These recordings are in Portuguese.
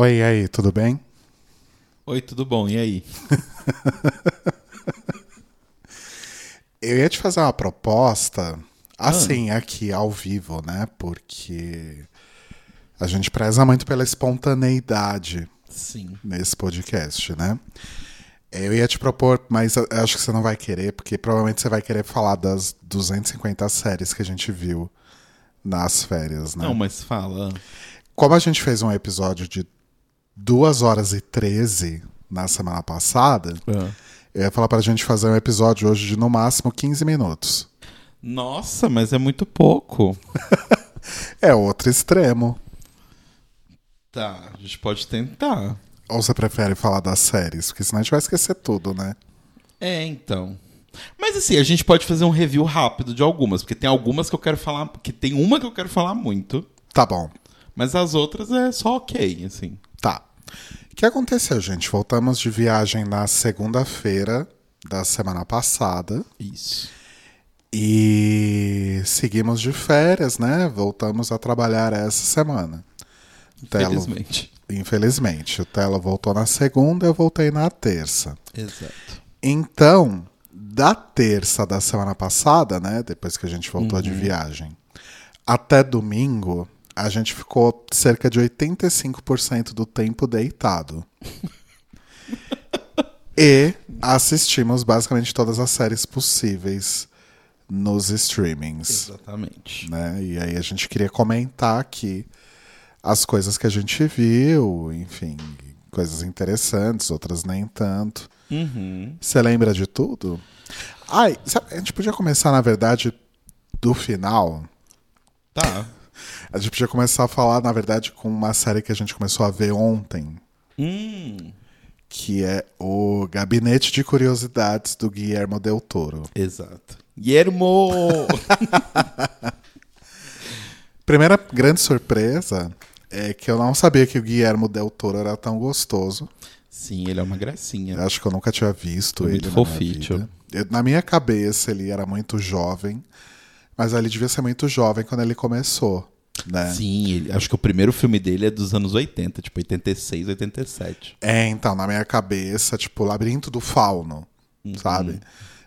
Oi, e aí, tudo bem? Oi, tudo bom? E aí? Eu ia te fazer uma proposta, assim, aqui ao vivo, né? Porque a gente preza muito pela espontaneidade Sim. nesse podcast, né? Eu ia te propor, mas eu acho que você não vai querer, porque provavelmente você vai querer falar das 250 séries que a gente viu nas férias, né? Não, mas fala. Como a gente fez um episódio de 2 horas e 13 na semana passada, Ah. eu ia falar pra gente fazer um episódio hoje de no máximo 15 minutos. Nossa, mas é muito pouco. É outro extremo. Tá, a gente pode tentar. Ou você prefere falar das séries? Porque senão a gente vai esquecer tudo, né? É, então. Mas assim, a gente pode fazer um review rápido de algumas, porque tem algumas que eu quero falar, que tem uma que eu quero falar muito, Tá bom. mas as outras é só ok, assim. Tá. O que aconteceu, gente? Voltamos de viagem na segunda-feira da semana passada Isso. e seguimos de férias, né? Voltamos a trabalhar essa semana. Telo- Infelizmente. Infelizmente. O Telo voltou na segunda, eu voltei na terça. Exato. Então, da terça da semana passada, né? Depois que a gente voltou de viagem, até domingo, a gente ficou cerca de 85% do tempo deitado. e assistimos basicamente todas as séries possíveis nos streamings. Exatamente. Né? E aí a gente queria comentar aqui as coisas que a gente viu, enfim, coisas interessantes, outras nem tanto. Uhum. Você lembra de tudo? Ai, sabe, a gente podia começar, na verdade, do final. Tá. A gente podia começar a falar, na verdade, com uma série que a gente começou a ver ontem, Hum. que é o Gabinete de Curiosidades do Guillermo Del Toro. Exato. Guillermo! Primeira grande surpresa é que eu não sabia que o Guillermo Del Toro era tão gostoso. Sim, ele é uma gracinha. Eu acho que eu nunca tinha visto ele muito na minha foficho. vida. Eu- na minha cabeça ele era muito jovem, mas ele devia ser muito jovem quando ele começou, né? Sim, ele- acho que o primeiro filme dele é dos anos 80, tipo 86, 87. É, então, na minha cabeça, tipo, Labirinto do Fauno, sabe?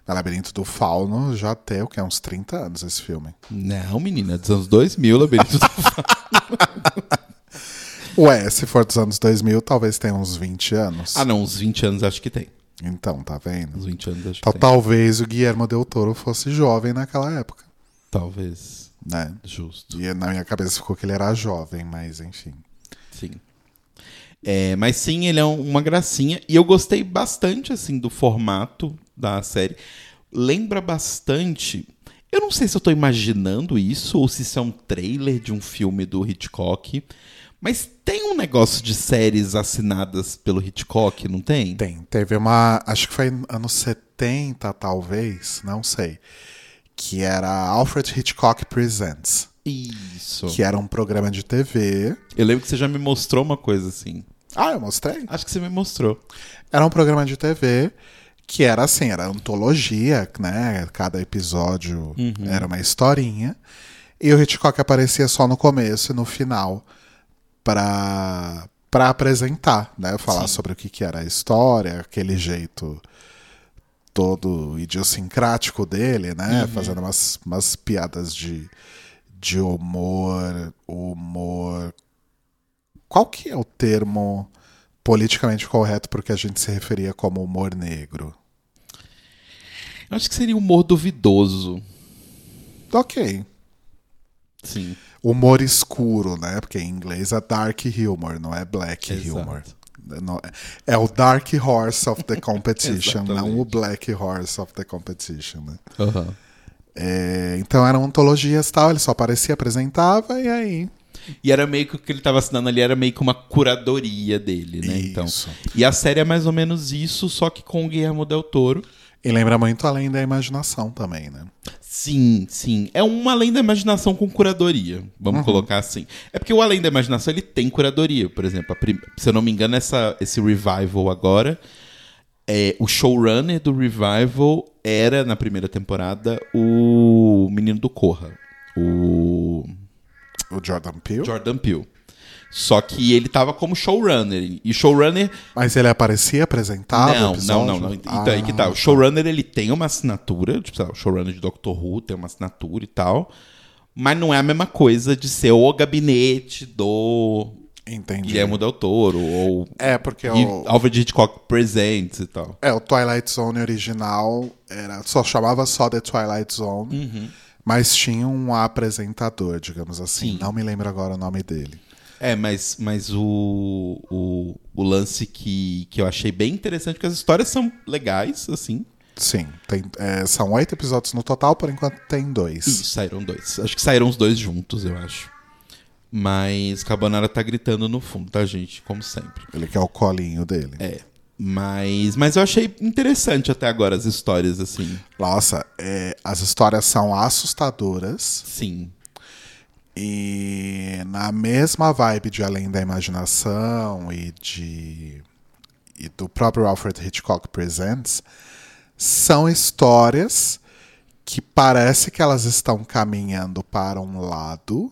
O Labirinto do Fauno já tem, o que, uns 30 anos esse filme. Não, menina, é dos anos 2000, Labirinto do Ué, se for dos anos 2000, talvez tenha uns 20 anos. Ah, não, uns 20 anos acho que tem. Então, tá vendo? Uns 20 anos acho que Então, tem. talvez o Guillermo Del Toro fosse jovem naquela época, Talvez. né? Justo. E na minha cabeça ficou que ele era jovem, mas enfim. Sim. É, mas sim, ele é um- uma gracinha. E eu gostei bastante, assim, do formato da série. Lembra bastante. Eu não sei se eu tô imaginando isso ou se isso é um trailer de um filme do Hitchcock. Mas tem um negócio de séries assinadas pelo Hitchcock, não tem? Tem, teve uma, acho que foi anos 70, talvez, não sei, que era Alfred Hitchcock Presents, Isso. que era um programa de TV. Eu lembro que você já me mostrou uma coisa assim. Ah, eu mostrei? Acho que você me mostrou. Era um programa de TV que era assim, era antologia, né? Cada episódio era uma historinha. E o Hitchcock aparecia só no começo e no final para para apresentar, né? Falar Sim. sobre o que, que era a história, aquele jeito todo idiosincrático dele, né? Fazendo umas, umas piadas de, de humor, humor. Qual que é o termo politicamente correto para o que a gente se referia como humor negro? Eu acho que seria humor duvidoso. Ok. Sim. Humor escuro, né? Porque em inglês é dark humor, não é black Exato. humor. Não- É o dark horse of the competition, não o black horse of the competition, né? Aham. É, então eram antologias e tal, ele só aparecia, apresentava e aí. E era meio que o que ele tava assinando ali era meio que uma curadoria dele, né? Então. Isso. E a série é mais ou menos isso, só que com o Guillermo Del Toro. E lembra muito além da imaginação também, né? Sim, sim. É uma além da imaginação com curadoria. Vamos colocar assim. É porque o além da imaginação ele tem curadoria. Por exemplo, prim- se eu não me engano, essa, esse revival agora. É, o showrunner do revival era, na primeira temporada, o menino do Corra. O O Jordan Peele. Jordan Peele. Só que ele tava como showrunner. E showrunner. Mas ele aparecia, apresentava? Não, não, não, não. Então Ah, aí que tá. O showrunner ele tem uma assinatura, tipo, sei lá, o showrunner de Doctor Who tem uma assinatura e tal. Mas não é a mesma coisa de ser o gabinete do Entendi. Guilherme Del Toro ou É, porque o, Alfred Hitchcock Presents e tal. é, o Twilight Zone original era, só chamava só The Twilight Zone, Uhum. mas tinha um apresentador, digamos assim. Sim. Não me lembro agora o nome dele. É, mas, mas o, o, o lance que, que eu achei bem interessante, porque as histórias são legais, assim. Sim, tem, é, são oito episódios no total, por enquanto tem dois. Isso, saíram dois. Acho que saíram os dois juntos, eu acho. Mas Carbonara tá gritando no fundo, tá, gente? Como sempre. Ele quer o colinho dele. É. Mas, mas eu achei interessante até agora as histórias, assim. Nossa, é, as histórias são assustadoras Sim. E na mesma vibe de Além da Imaginação e de e do próprio Alfred Hitchcock Presents são histórias que parece que elas estão caminhando para um lado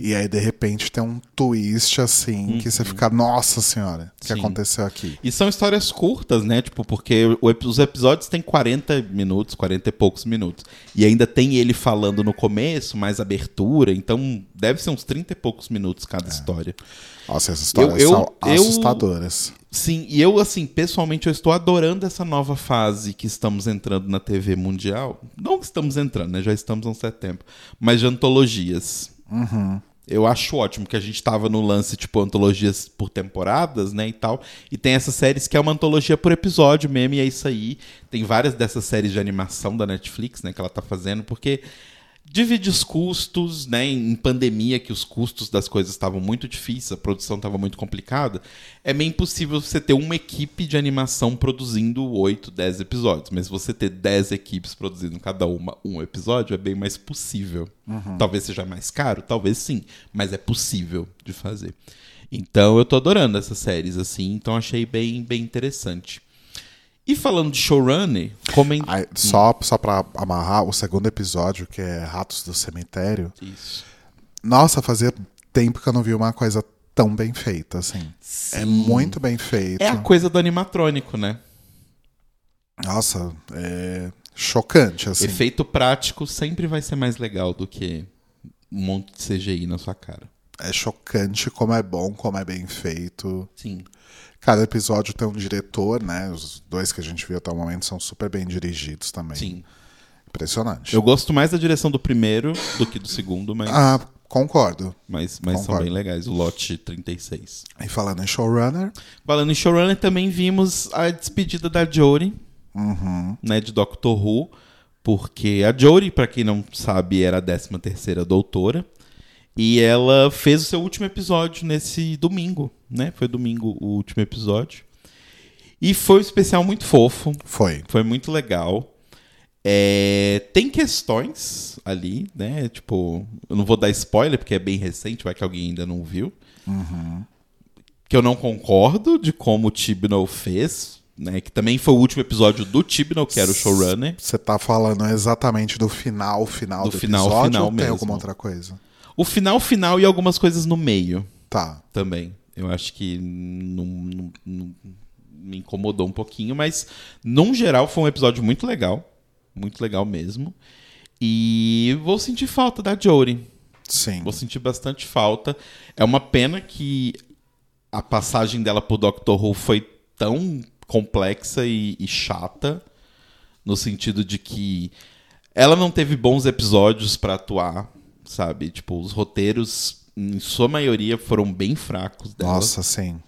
e aí de repente tem um twist assim que você fica nossa senhora o que Sim. aconteceu aqui E são histórias curtas, né? Tipo, porque os episódios têm 40 minutos, 40 e poucos minutos. E ainda tem ele falando no começo, mais abertura. Então, deve ser uns 30 e poucos minutos cada história. nossa essas histórias eu- são eu- assustadoras Sim, e eu, assim, pessoalmente, eu estou adorando essa nova fase que estamos entrando na TV mundial. Não que estamos entrando, né? Já estamos há um certo tempo. Mas de antologias. Eu acho ótimo que a gente tava no lance, tipo, antologias por temporadas, né, e tal. E tem essas séries que é uma antologia por episódio mesmo, e é isso aí. Tem várias dessas séries de animação da Netflix, né, que ela tá fazendo, porque divide os custos, né, em pandemia que os custos das coisas estavam muito difíceis, a produção estava muito complicada, é meio impossível você ter uma equipe de animação produzindo 8, 10 episódios, mas você ter 10 equipes produzindo cada uma um episódio é bem mais possível. Talvez seja mais caro, talvez sim, mas é possível de fazer. Então eu tô adorando essas séries assim, então achei bem bem interessante. E falando de showrunner, coment... Aí, só, só pra amarrar, o segundo episódio, que é Ratos do Cemitério. Isso. Nossa, fazia tempo que eu não vi uma coisa tão bem feita, assim. É muito bem feito. É a coisa do animatrônico, né? Nossa, é chocante, assim. Efeito prático sempre vai ser mais legal do que um monte de CGI na sua cara. É chocante como é bom, como é bem feito. Sim. Cada episódio tem um diretor, né? Os dois que a gente viu até o momento são super bem dirigidos também. Sim. Impressionante. Eu gosto mais da direção do primeiro do que do segundo, mas, Ah, concordo. mas, mas são concordo. bem legais. O lote 36. E falando em showrunner, Falando em showrunner, também vimos a despedida da Jory, uhum, né, de Doctor Who, porque a Jory, pra quem não sabe, era a 13 terceira doutora, e ela fez o seu último episódio nesse domingo, né? Foi domingo o último episódio. E foi um especial muito fofo, foi. foi muito legal. É, tem questões ali, né? Tipo, eu não vou dar spoiler porque é bem recente, vai que alguém ainda não viu. Que eu não concordo de como o Tibnall fez, né? Que também foi o último episódio do Tibnall, que era o showrunner. Você tá falando exatamente do final, final Do do, final, episódio final ou tem mesmo. alguma outra coisa? O final, final e algumas coisas no meio Tá. também. Eu acho que não, não- não- me incomodou um pouquinho, mas num geral foi um episódio muito legal. Muito legal mesmo. E vou sentir falta da Jory. Sim. Vou sentir bastante falta. É uma pena que a passagem dela pro Doctor Who foi tão complexa e, e chata, no sentido de que ela não teve bons episódios pra atuar, sabe? Tipo, os roteiros, em sua maioria, foram bem fracos dela. Nossa, sim.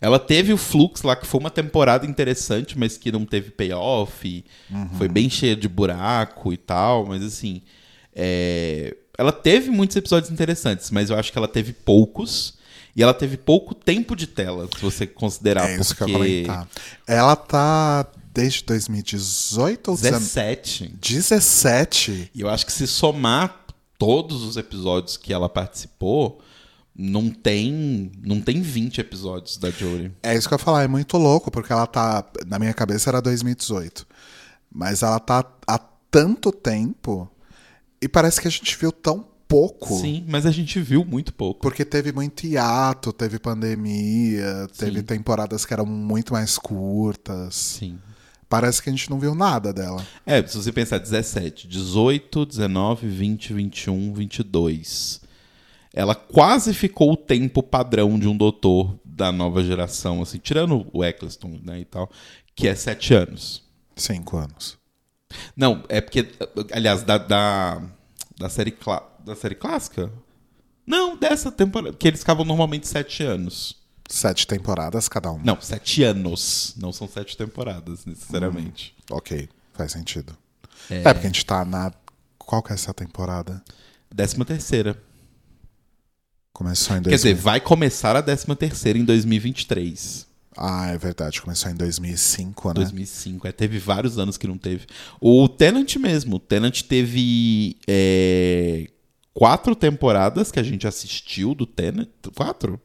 Ela teve o Flux lá, que foi uma temporada interessante, mas que não teve payoff. e Foi bem cheia de buraco e tal, mas assim. é, Ela teve muitos episódios interessantes, mas eu acho que ela teve poucos. E ela teve pouco tempo de tela, se você considerar. É isso que eu porque comentar. Ela tá desde 2018 ou 19? 17. 17? E eu acho que se somar todos os episódios que ela participou, não tem, não tem 20 episódios da Jory. É isso que eu ia falar, é muito louco, porque ela tá. Na minha cabeça era 2018. Mas ela tá há tanto tempo. E parece que a gente viu tão pouco. Sim, mas a gente viu muito pouco. Porque teve muito hiato, teve pandemia, teve Sim. temporadas que eram muito mais curtas. Sim. Parece que a gente não viu nada dela. É, se você pensar 17, 18, 19, 20, 21, 22. Ela quase ficou o tempo padrão de um doutor da nova geração, assim, tirando o Eccleston, né, e tal, que é 7 anos. Cinco anos. Não, é porque, aliás, da, da, da, série, clá- da série clássica? Não, dessa temporada, que eles ficavam normalmente 7 anos. Sete temporadas cada uma. Não, 7 anos. Não são 7 temporadas, necessariamente. Ok, faz sentido. É... porque a gente tá na. Qual que é essa temporada? Décima terceira. Começou em Quer 2000. dizer, vai começar a décima terceira em 2023. Ah, é verdade. Começou em 2005, né? 2005. É, teve vários anos que não teve. O Tenant mesmo. O Tenant teve é, quatro temporadas que a gente assistiu do Tenant. Quatro?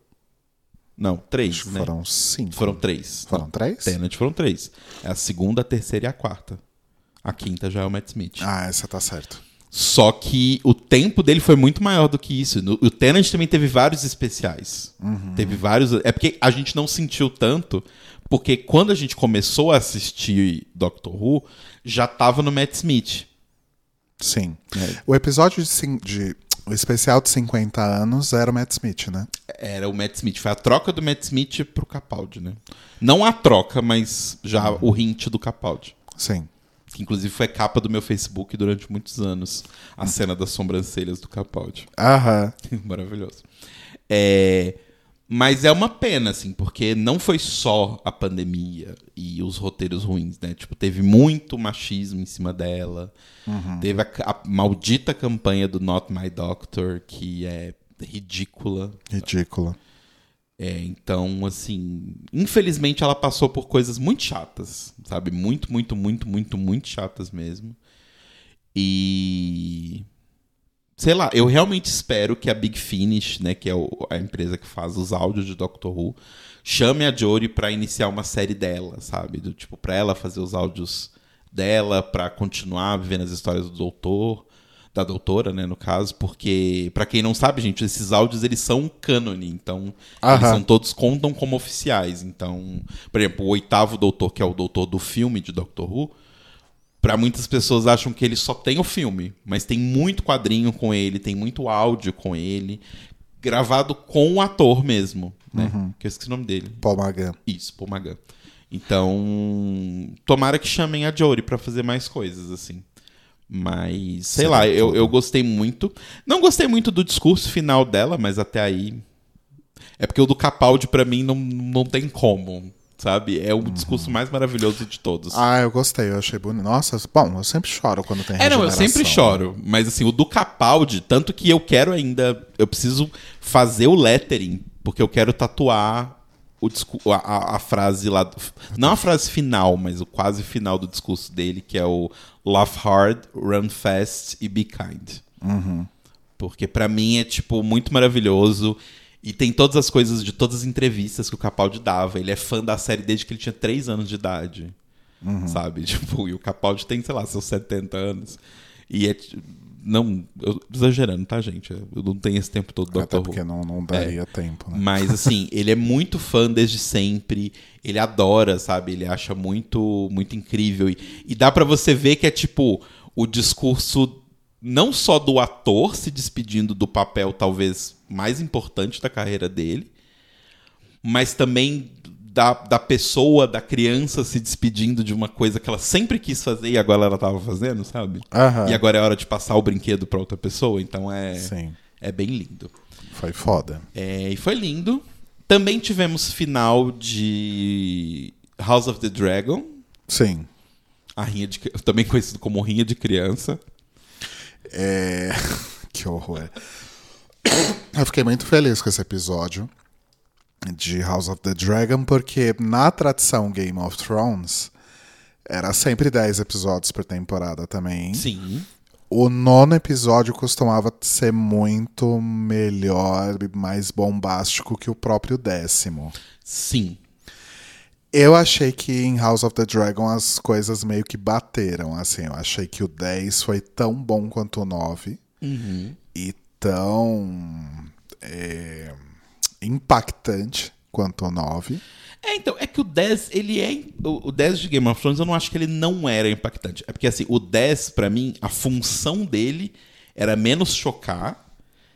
Não, três, Acho que né? foram cinco. Foram três. Foram Não, três? Tenant foram três. É a segunda, a terceira e a quarta. A quinta já é o Matt Smith. Ah, essa tá certo. Só que o tempo dele foi muito maior do que isso. O Tenant também teve vários especiais. Teve vários. É porque a gente não sentiu tanto, porque quando a gente começou a assistir Doctor Who, já tava no Matt Smith. Sim. É. O episódio de, de- O especial de 50 anos era o Matt Smith, né? Era o Matt Smith. Foi a troca do Matt Smith pro Capaldi, né? Não a troca, mas já o hint do Capaldi. Sim. Que inclusive foi capa do meu Facebook durante muitos anos. A cena das sobrancelhas do Capaldi. Aham. Maravilhoso. É, mas é uma pena, assim, porque não foi só a pandemia e os roteiros ruins, né? Tipo, teve muito machismo em cima dela. Teve a, a maldita campanha do Not My Doctor, que é ridícula. Ridícula. É, então, assim, infelizmente ela passou por coisas muito chatas, sabe? Muito, muito, muito, muito, muito chatas mesmo. E. Sei lá, eu realmente espero que a Big Finish, né, que é o- a empresa que faz os áudios de Doctor Who, chame a Jory pra iniciar uma série dela, sabe? Do tipo, pra ela fazer os áudios dela, pra continuar vivendo as histórias do doutor, da doutora, né, no caso, porque, pra quem não sabe, gente, esses áudios eles são cânone, então eles são todos contam como oficiais. Então, por exemplo, o oitavo doutor, que é o doutor do filme de Doctor Who, Pra muitas pessoas acham que ele só tem o filme, mas tem muito quadrinho com ele, tem muito áudio com ele, gravado com o ator mesmo, né? Que eu esqueci o nome dele. Paul Magan. Isso, Paul Magan. Então, tomara que chamem a Jory pra fazer mais coisas, assim. Mas, sei Será lá, eu, eu gostei muito. Não gostei muito do discurso final dela, mas até aí. É porque o do Capaldi, pra mim, não, não tem como, sabe? É o discurso mais maravilhoso de todos. Ah, eu gostei, eu achei bonito. Nossa, bom, eu sempre choro quando tem É, não, eu sempre choro. Mas assim, o do Capaldi, tanto que eu quero ainda. Eu preciso fazer o lettering, porque eu quero tatuar o discu- a, a- frase lá. não a frase final, mas o quase final do discurso dele, que é o Laugh hard, run fast e be kind. Porque pra mim é, tipo, muito maravilhoso. E tem todas as coisas de todas as entrevistas que o Capaldi dava. Ele é fã da série desde que ele tinha 3 anos de idade. Sabe? Tipo, e o Capaldi tem, sei lá, seus 70 anos. E é. Não, eu tô exagerando, tá, gente? Eu não tenho esse tempo todo do Até Dr. Porque não, não daria tempo, né? Mas assim, ele é muito fã desde sempre. Ele adora, sabe? Ele acha muito muito incrível e, e dá pra você ver que é tipo o discurso não só do ator se despedindo do papel talvez mais importante da carreira dele, mas também da, da pessoa, da criança se despedindo de uma coisa que ela sempre quis fazer e agora ela tava fazendo, sabe? Aham. E agora é hora de passar o brinquedo pra outra pessoa, então é Sim, é bem lindo. foi foda. É, e foi lindo. Também tivemos final de House of the Dragon, Sim. a rinha de, também conhecido como Rinha de Criança. É... que horror. Eu fiquei muito feliz com esse episódio de House of the Dragon, porque na tradição Game of Thrones era sempre 10 episódios por temporada também. Sim. O nono episódio costumava ser muito melhor e mais bombástico que o próprio décimo. Sim. Eu achei que em House of the Dragon as coisas meio que bateram, assim. Eu achei que o 10 foi tão bom quanto o 9 Uhum. e tão é, impactante quanto o 9. É, então, é que o 10, ele é. O, o 10 de Game of Thrones, eu não acho que ele não era impactante. É porque, assim, o 10, pra mim, a função dele era menos chocar.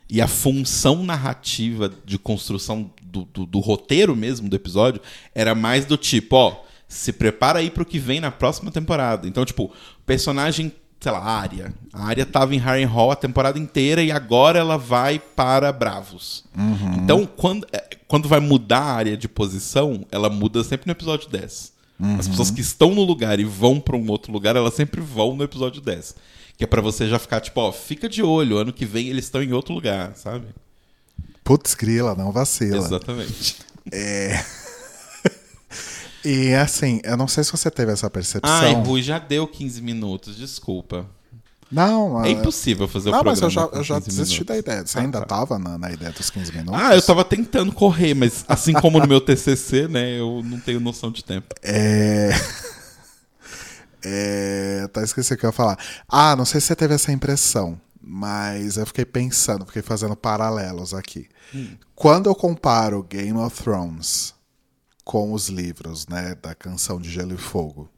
E a função narrativa de construção do, do, do roteiro mesmo do episódio era mais do tipo, ó, se prepara aí pro que vem na próxima temporada. Então, tipo, o personagem sei lá, a Arya. A Arya tava em Harrenhal a temporada inteira e agora ela vai para Bravos. Uhum. Então, quando, é, quando vai mudar a área de posição, ela muda sempre no episódio 10. Uhum. As pessoas que estão no lugar e vão para um outro lugar, elas sempre vão no episódio 10. Que é para você já ficar tipo, ó, fica de olho, ano que vem eles estão em outro lugar, sabe? Putz, grila, não vacila. Exatamente. É. E assim, eu não sei se você teve essa percepção. Ai, Rui, já deu 15 minutos, desculpa. Não, É impossível fazer o Não, mas programa. eu já, eu já 15 desisti minutos. da ideia. Você Ah, ainda tá. tava na, na ideia dos 15 minutos? Ah, eu tava tentando correr, mas assim como no meu TCC, né, eu não tenho noção de tempo. É. É. Tá esqueci o que eu ia falar. Ah, não sei se você teve essa impressão, mas eu fiquei pensando, fiquei fazendo paralelos aqui. Quando eu comparo Game of Thrones com os livros, né, da canção de Gelo e Fogo,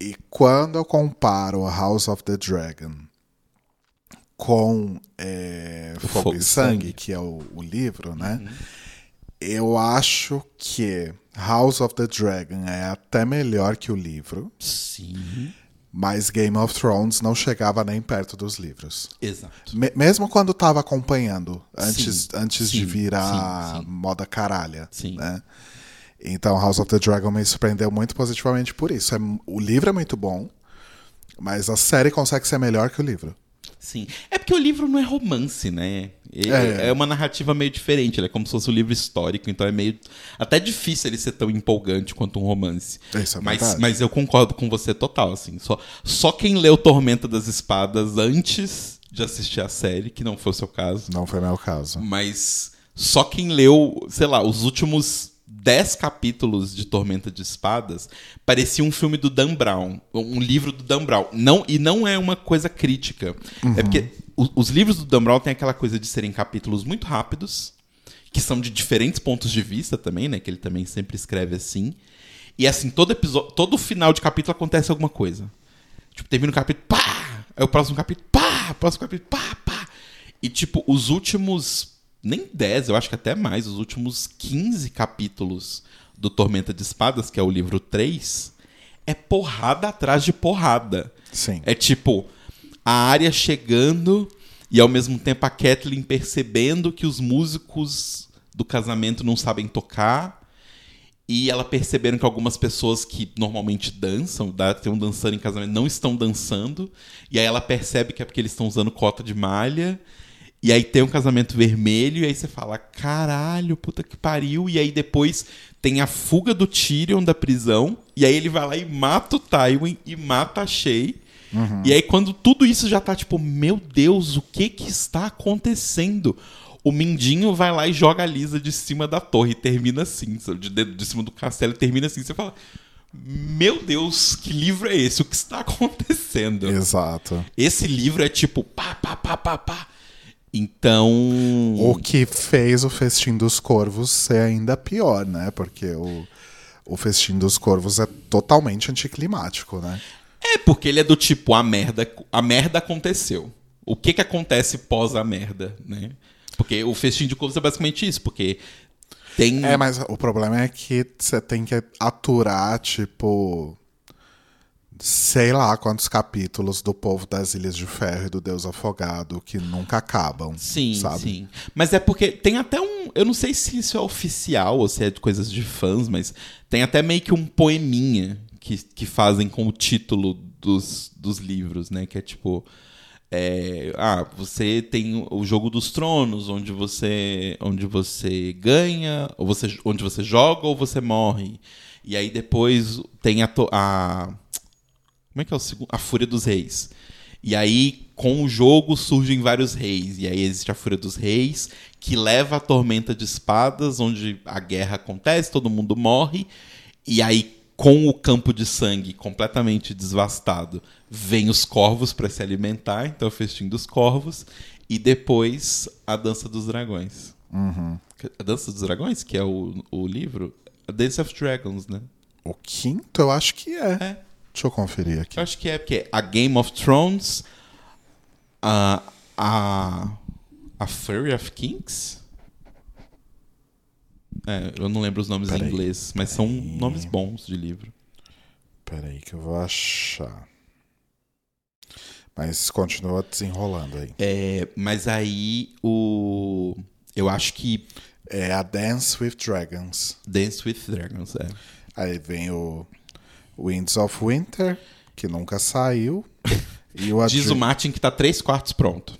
e quando eu comparo House of the Dragon com é, Fogo, Fogo e Sangue, Sangue. que é o, o livro, né? Eu acho que House of the Dragon é até melhor que o livro, Sim. Mas Game of Thrones não chegava nem perto dos livros. Exato. Me- mesmo quando tava acompanhando, antes, Sim, antes de sim, virar sim, moda caralha. Sim. Né? Então House of the Dragon me surpreendeu muito positivamente por isso. É o livro é muito bom, mas a série consegue ser melhor que o livro. Sim. É porque o livro não é romance, né? É. é. uma narrativa meio diferente. Ele é como se fosse um livro histórico, então é meio. Até difícil ele ser tão empolgante quanto um romance. É mas, mas eu concordo com você total, assim. Só, só quem leu Tormenta das Espadas antes de assistir a série, que não foi o seu caso, Não foi meu caso. mas só quem leu, sei lá, os últimos 10 capítulos de Tormenta de Espadas parecia um filme do Dan Brown, um livro do Dan Brown. Não, e não é uma coisa crítica. É porque o- os livros do Dan Brown têm aquela coisa de serem capítulos muito rápidos, que são de diferentes pontos de vista também, né? Que ele também sempre escreve assim. E assim, todo episódio, todo final de capítulo acontece alguma coisa. Tipo, termina o capítulo, pá! Aí o próximo capítulo, pá! Próximo capítulo, pá, pá! E tipo, os últimos, nem 10, eu acho que até mais, os últimos 15 capítulos do Tormenta de Espadas, que é o livro 3, é porrada atrás de porrada. Sim. É tipo, a área chegando e ao mesmo tempo a Kathleen percebendo que os músicos do casamento não sabem tocar. E ela percebendo que algumas pessoas que normalmente dançam, da- estão dançando em casamento, não estão dançando. E aí ela percebe que é porque eles estão usando cota de malha. E aí tem um casamento vermelho, e aí você fala, caralho, puta que pariu. E aí depois tem a fuga do Tyrion da prisão. E aí ele vai lá e mata o Tywin e mata a Shay. E aí quando tudo isso já tá tipo, meu Deus, o que que está acontecendo? O Mindinho vai lá e joga a Lisa de cima da torre e termina assim, de, de, de cima do castelo e termina assim. Você fala, meu Deus, que livro é esse? O que está acontecendo? Exato. Esse livro é tipo pá, pá, pá, pá, pá. Então. O que fez o Festim dos Corvos ser ainda pior, né? Porque o, o Festim dos Corvos é totalmente anticlimático, né? É porque ele é do tipo, a merda, a merda aconteceu. O que que acontece pós a merda, né? Porque o festim de corvos é basicamente isso, porque tem. É, mas o problema é que você tem que aturar, tipo. Sei lá quantos capítulos do povo das Ilhas de Ferro e do Deus Afogado que nunca acabam. Sim, sabe? sim. Mas é porque tem até um. Eu não sei se isso é oficial ou se é de coisas de fãs, mas tem até meio que um poeminha que, que fazem com o título dos, dos livros, né? Que é tipo. é, ah, você tem o jogo dos tronos, onde você, onde você ganha, ou você, onde você joga ou você morre. E aí depois tem a, a como é que é o segundo? A Fúria dos Reis. E aí, com o jogo, surgem vários reis. E aí existe a Fúria dos Reis, que leva a tormenta de espadas, onde a guerra acontece, todo mundo morre. E aí, com o campo de sangue completamente desvastado, vem os corvos para se alimentar, então o festim dos corvos, e depois a dança dos dragões. A dança dos dragões, que é o, o livro, a Dance of Dragons, né? O quinto, eu acho que é. É. Deixa eu conferir aqui. Eu acho que é porque a Game of Thrones, a a a Fury of Kings. É, eu não lembro os nomes Peraí. em inglês, mas são nomes bons de livro. Peraí que eu vou achar. Mas continua desenrolando aí. É, mas aí o eu acho que É a Dance with Dragons. Dance with Dragons é. Aí vem o Winds of Winter, que nunca saiu. E o Diz o Martin que tá três quartos pronto.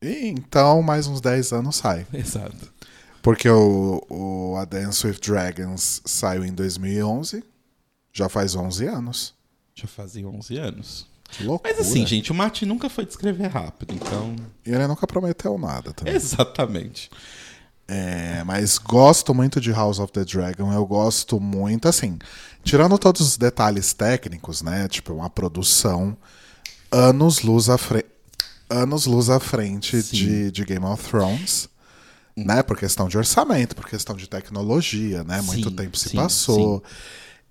E então, mais uns 10 anos sai. Exato. Porque o, o A Dance with Dragons saiu em 2011. Já faz 11 anos. Já fazia 11 anos. Que loucura. Mas assim, gente, o Martin nunca foi de escrever rápido, então. E ele nunca prometeu nada também. Exatamente. É, mas gosto muito de House of the Dragon. Eu gosto muito, assim, tirando todos os detalhes técnicos, né? Tipo, uma produção anos luz à, fre anos luz à frente Sim. de, de Game of Thrones. Né, por questão de orçamento, por questão de tecnologia, né? Muito Sim, tempo se sim, passou.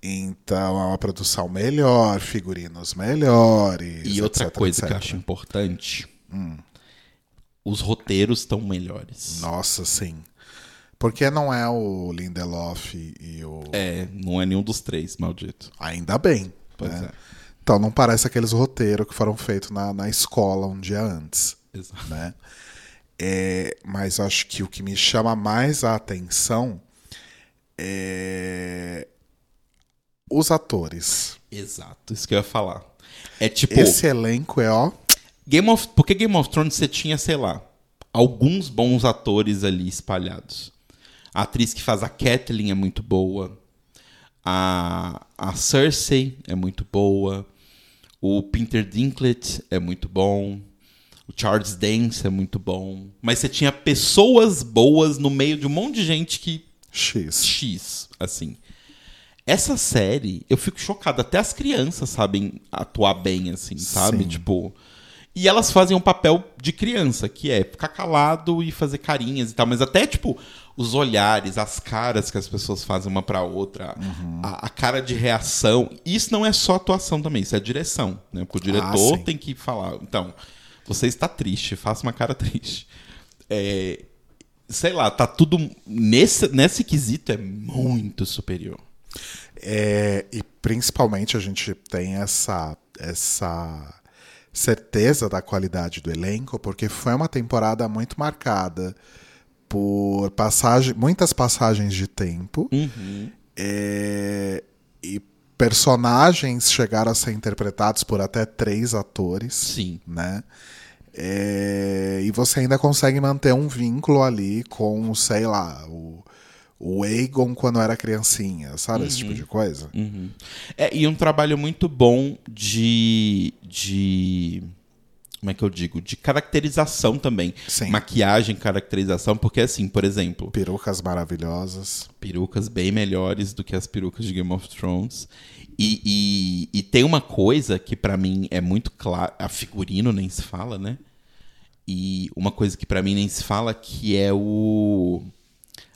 Então é uma produção melhor, figurinos melhores. E outra etc, coisa que eu etc. acho importante: os roteiros estão melhores. Nossa, sim. Porque não é o Lindelof e o. É, não é nenhum dos três, maldito. Ainda bem. Pois né? é. Então não parece aqueles roteiros que foram feitos na, na escola um dia antes. Exato. Né? É, mas acho que o que me chama mais a atenção é os atores. Exato, isso que eu ia falar. É tipo, Esse elenco é, ó. Game of, porque Game of Thrones você tinha, sei lá, alguns bons atores ali espalhados. A atriz que faz a Catelyn é muito boa. A, a Cersei é muito boa. O Peter Dinklage é muito bom. O Charles Dance é muito bom. Mas você tinha pessoas boas no meio de um monte de gente que X. X, assim. Essa série, eu fico chocado. Até as crianças sabem atuar bem, assim, sabe? Sim. Tipo. E elas fazem um papel de criança, que é ficar calado e fazer carinhas e tal. Mas até, tipo, os olhares, as caras que as pessoas fazem uma pra outra, Uhum. a, a cara de reação. Isso não é só atuação também, isso é direção, né? Porque o diretor Ah, tem que falar. Então, você está triste, faça uma cara triste. É, sei lá, tá tudo. Nesse, nesse quesito é muito superior. É, e principalmente a gente tem essa, essa certeza da qualidade do elenco, porque foi uma temporada muito marcada por passagem, muitas passagens de tempo é, e personagens chegaram a ser interpretados por até três atores Sim. né? É, e você ainda consegue manter um vínculo ali com, sei lá, o, o Aegon quando era criancinha, sabe? Esse tipo de coisa. Uhum. É, e um trabalho muito bom de. de. Como é que eu digo? De caracterização também. Sim. Maquiagem, caracterização, porque assim, por exemplo, Perucas maravilhosas. perucas bem melhores do que as perucas de Game of Thrones. E, e, e tem uma coisa que pra mim é muito clara. A figurino nem se fala, né? E uma coisa que pra mim nem se fala que é o.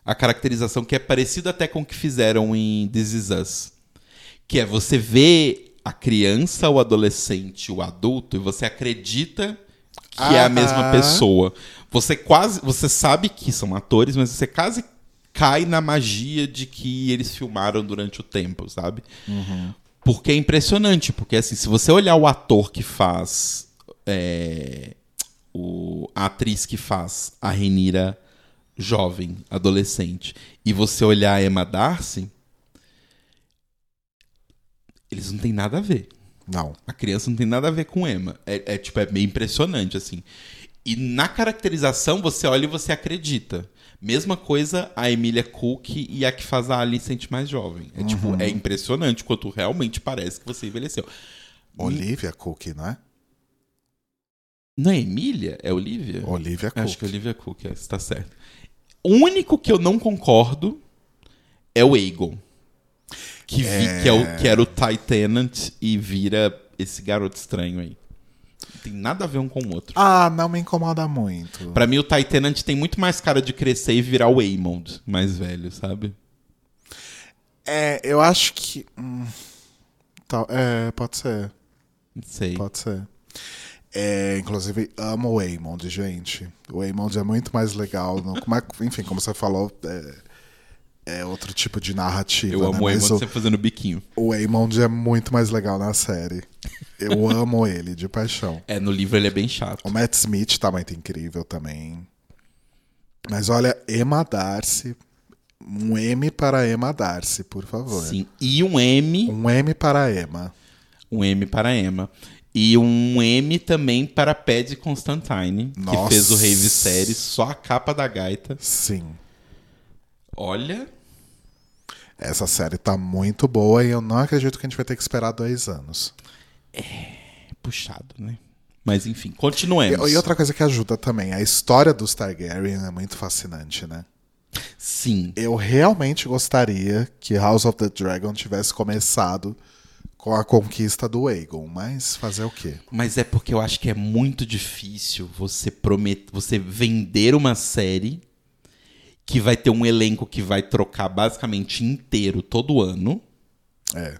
A caracterização que é parecida até com o que fizeram em This Is Us. Que é você vê a criança, o adolescente, o adulto, e você acredita que é a mesma pessoa. Você quase. Você sabe que são atores, mas você quase cai na magia de que eles filmaram durante o tempo, sabe? Porque é impressionante, porque assim, se você olhar o ator que faz. é, o, a atriz que faz a Renira jovem, adolescente, e você olhar a Emma Darcy, eles não têm nada a ver. Não. A criança não tem nada a ver com Emma. É, é, tipo, é meio impressionante, assim. E na caracterização, você olha e você acredita. Mesma coisa a Emilia Cook e a que faz a Alicent mais jovem. É tipo, é impressionante quanto realmente parece que você envelheceu. Olivia Cook, não é? Não é Emília? É Olivia? Olivia Cook. Acho que é Olivia Cook, é, está certo. O único que eu não concordo é o Aegon. Que, vi, que, é o, que era o Ty Tennant e vira esse garoto estranho aí. Não tem nada a ver um com o outro. Ah, não me incomoda muito. Pra mim, o Ty Tennant tem muito mais cara de crescer e virar o Aemond mais velho, sabe? É, eu acho que. hum, tal- é, pode ser. Sei. Pode ser. É, inclusive, amo o Aemond, gente. O Aemond é muito mais legal. no- como é- enfim, como você falou, é, é outro tipo de narrativa. Eu né? amo o Mas o, sempre fazendo biquinho. o Aemond é muito mais legal na série. Eu amo ele, de paixão. É, no livro ele é bem chato. O Matt Smith tá muito incrível também. Mas olha, Emma Darcy. Um M para Emma Darcy, por favor. Sim. E um M, Um M para Emma. um M para Emma. E um M também para Paddy Constantine, Nossa. que fez o Rei Viserys, só a capa da gaita. Sim. Olha, Essa série tá muito boa e eu não acredito que a gente vai ter que esperar dois anos. é puxado, né? Mas enfim, continuemos. E, e outra coisa que ajuda também, a história dos Targaryen é muito fascinante, né? Sim. Eu realmente gostaria que House of the Dragon tivesse começado com a conquista do Aegon, mas fazer o quê? Mas é porque eu acho que é muito difícil você prometer, você vender uma série que vai ter um elenco que vai trocar basicamente inteiro todo ano É.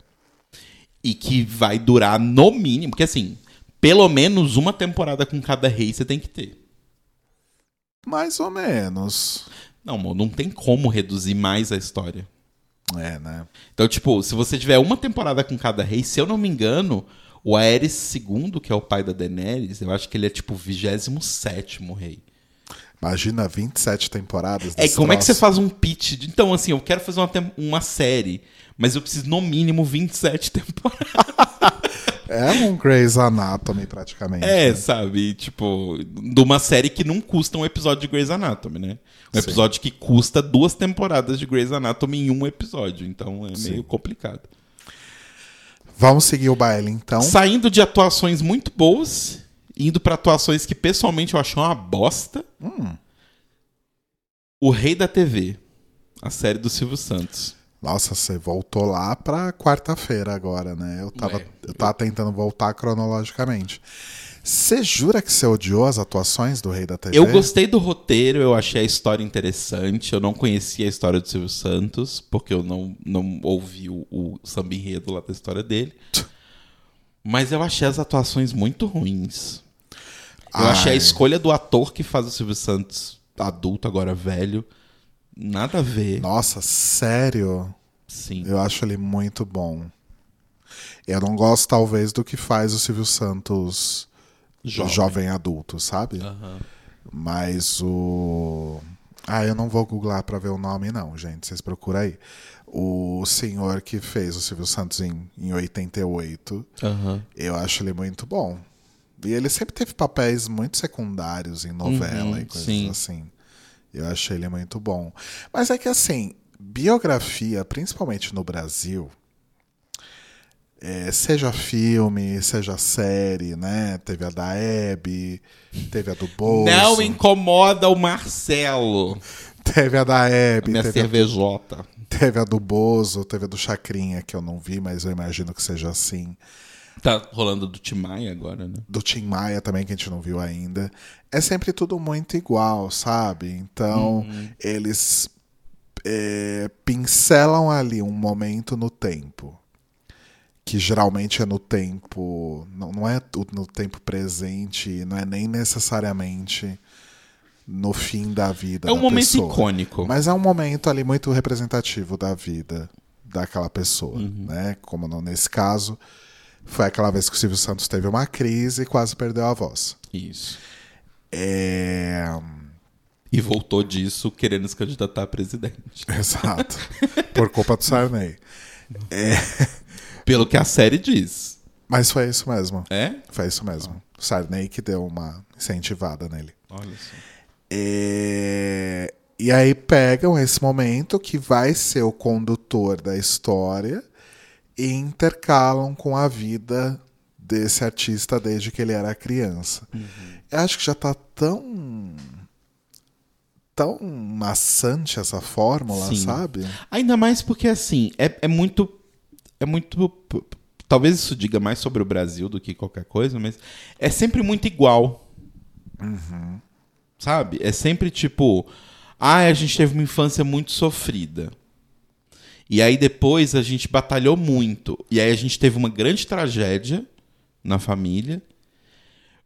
e que vai durar no mínimo, porque assim, pelo menos uma temporada com cada rei você tem que ter. Mais ou menos. Não, amor, não tem como reduzir mais a história. É, né? Então, tipo, se você tiver uma temporada com cada rei, se eu não me engano, o Aerys II, que é o pai da Daenerys, eu acho que ele é tipo o 27 rei. Imagina 27 temporadas. É, como é que você troço. faz um pitch? de- Então, assim, eu quero fazer uma, uma série, mas eu preciso no mínimo 27 temporadas. É um Grey's Anatomy, praticamente. É, né? sabe? Tipo, de uma série que não custa um episódio de Grey's Anatomy, né? Um Sim. episódio que custa duas temporadas de Grey's Anatomy em um episódio. Então é Sim. meio complicado. Vamos seguir o baile, então. Saindo de atuações muito boas, indo pra atuações que pessoalmente eu achei uma bosta. Hum. O Rei da TV, a série do Silvio Santos. Nossa, você voltou lá pra quarta-feira agora, né? Eu tava, É. eu tava tentando voltar cronologicamente. Você jura que você odiou as atuações do Rei da TV? Eu gostei do roteiro, eu achei a história interessante. Eu não conhecia a história do Silvio Santos, porque eu não, não ouvi o, o samba enredo lá da história dele. Mas eu achei as atuações muito ruins. Eu Ai. achei a escolha do ator que faz o Silvio Santos adulto, agora velho, nada a ver. Nossa, sério? Sim. Eu acho ele muito bom. Eu não gosto, talvez, do que faz o Silvio Santos Jovem. jovem, adulto, sabe? Aham. Mas o. Ah, eu não vou googlar pra ver o nome, não, gente. Vocês procuram aí. O senhor que fez o Silvio Santos em, em 88, Aham. eu acho ele muito bom. E ele sempre teve papéis muito secundários em novela Uhum, e coisas sim. assim. Eu achei ele muito bom. Mas é que assim, biografia, principalmente no Brasil, é, seja filme, seja série, né? Teve a da Hebe, teve a do Bozo, Não incomoda o Marcelo, teve a da Hebe, minha teve a, cervejota. teve a do Bozo, teve a do Chacrinha, que eu não vi, mas eu imagino que seja assim. Tá rolando do Timaya agora, né? do Tim Maia também, que a gente não viu ainda. É sempre tudo muito igual, sabe? Então, eles é, pincelam ali um momento no tempo. Que geralmente é no tempo. Não, não é no tempo presente, não é nem necessariamente no fim da vida. É um da momento pessoa. icônico. Mas é um momento ali muito representativo da vida daquela pessoa, Uhum. né? Como nesse caso, foi aquela vez que o Silvio Santos teve uma crise e quase perdeu a voz. Isso. É... E voltou disso querendo se candidatar a presidente. Exato. Por culpa do Sarney. Pelo que a série diz. Mas foi isso mesmo. É? Foi isso mesmo. O Sarney que deu uma incentivada nele. Olha só. É, E aí pegam esse momento que vai ser o condutor da história e intercalam com a vida desse artista desde que ele era criança. Eu acho que já tá tão tão maçante essa fórmula, Sim. sabe? Ainda mais porque, assim, é, é muito é muito. Talvez isso diga mais sobre o Brasil do que qualquer coisa, mas é sempre muito igual. Sabe? É sempre tipo. Ah, a gente teve uma infância muito sofrida. E aí depois a gente batalhou muito. E aí a gente teve uma grande tragédia na família.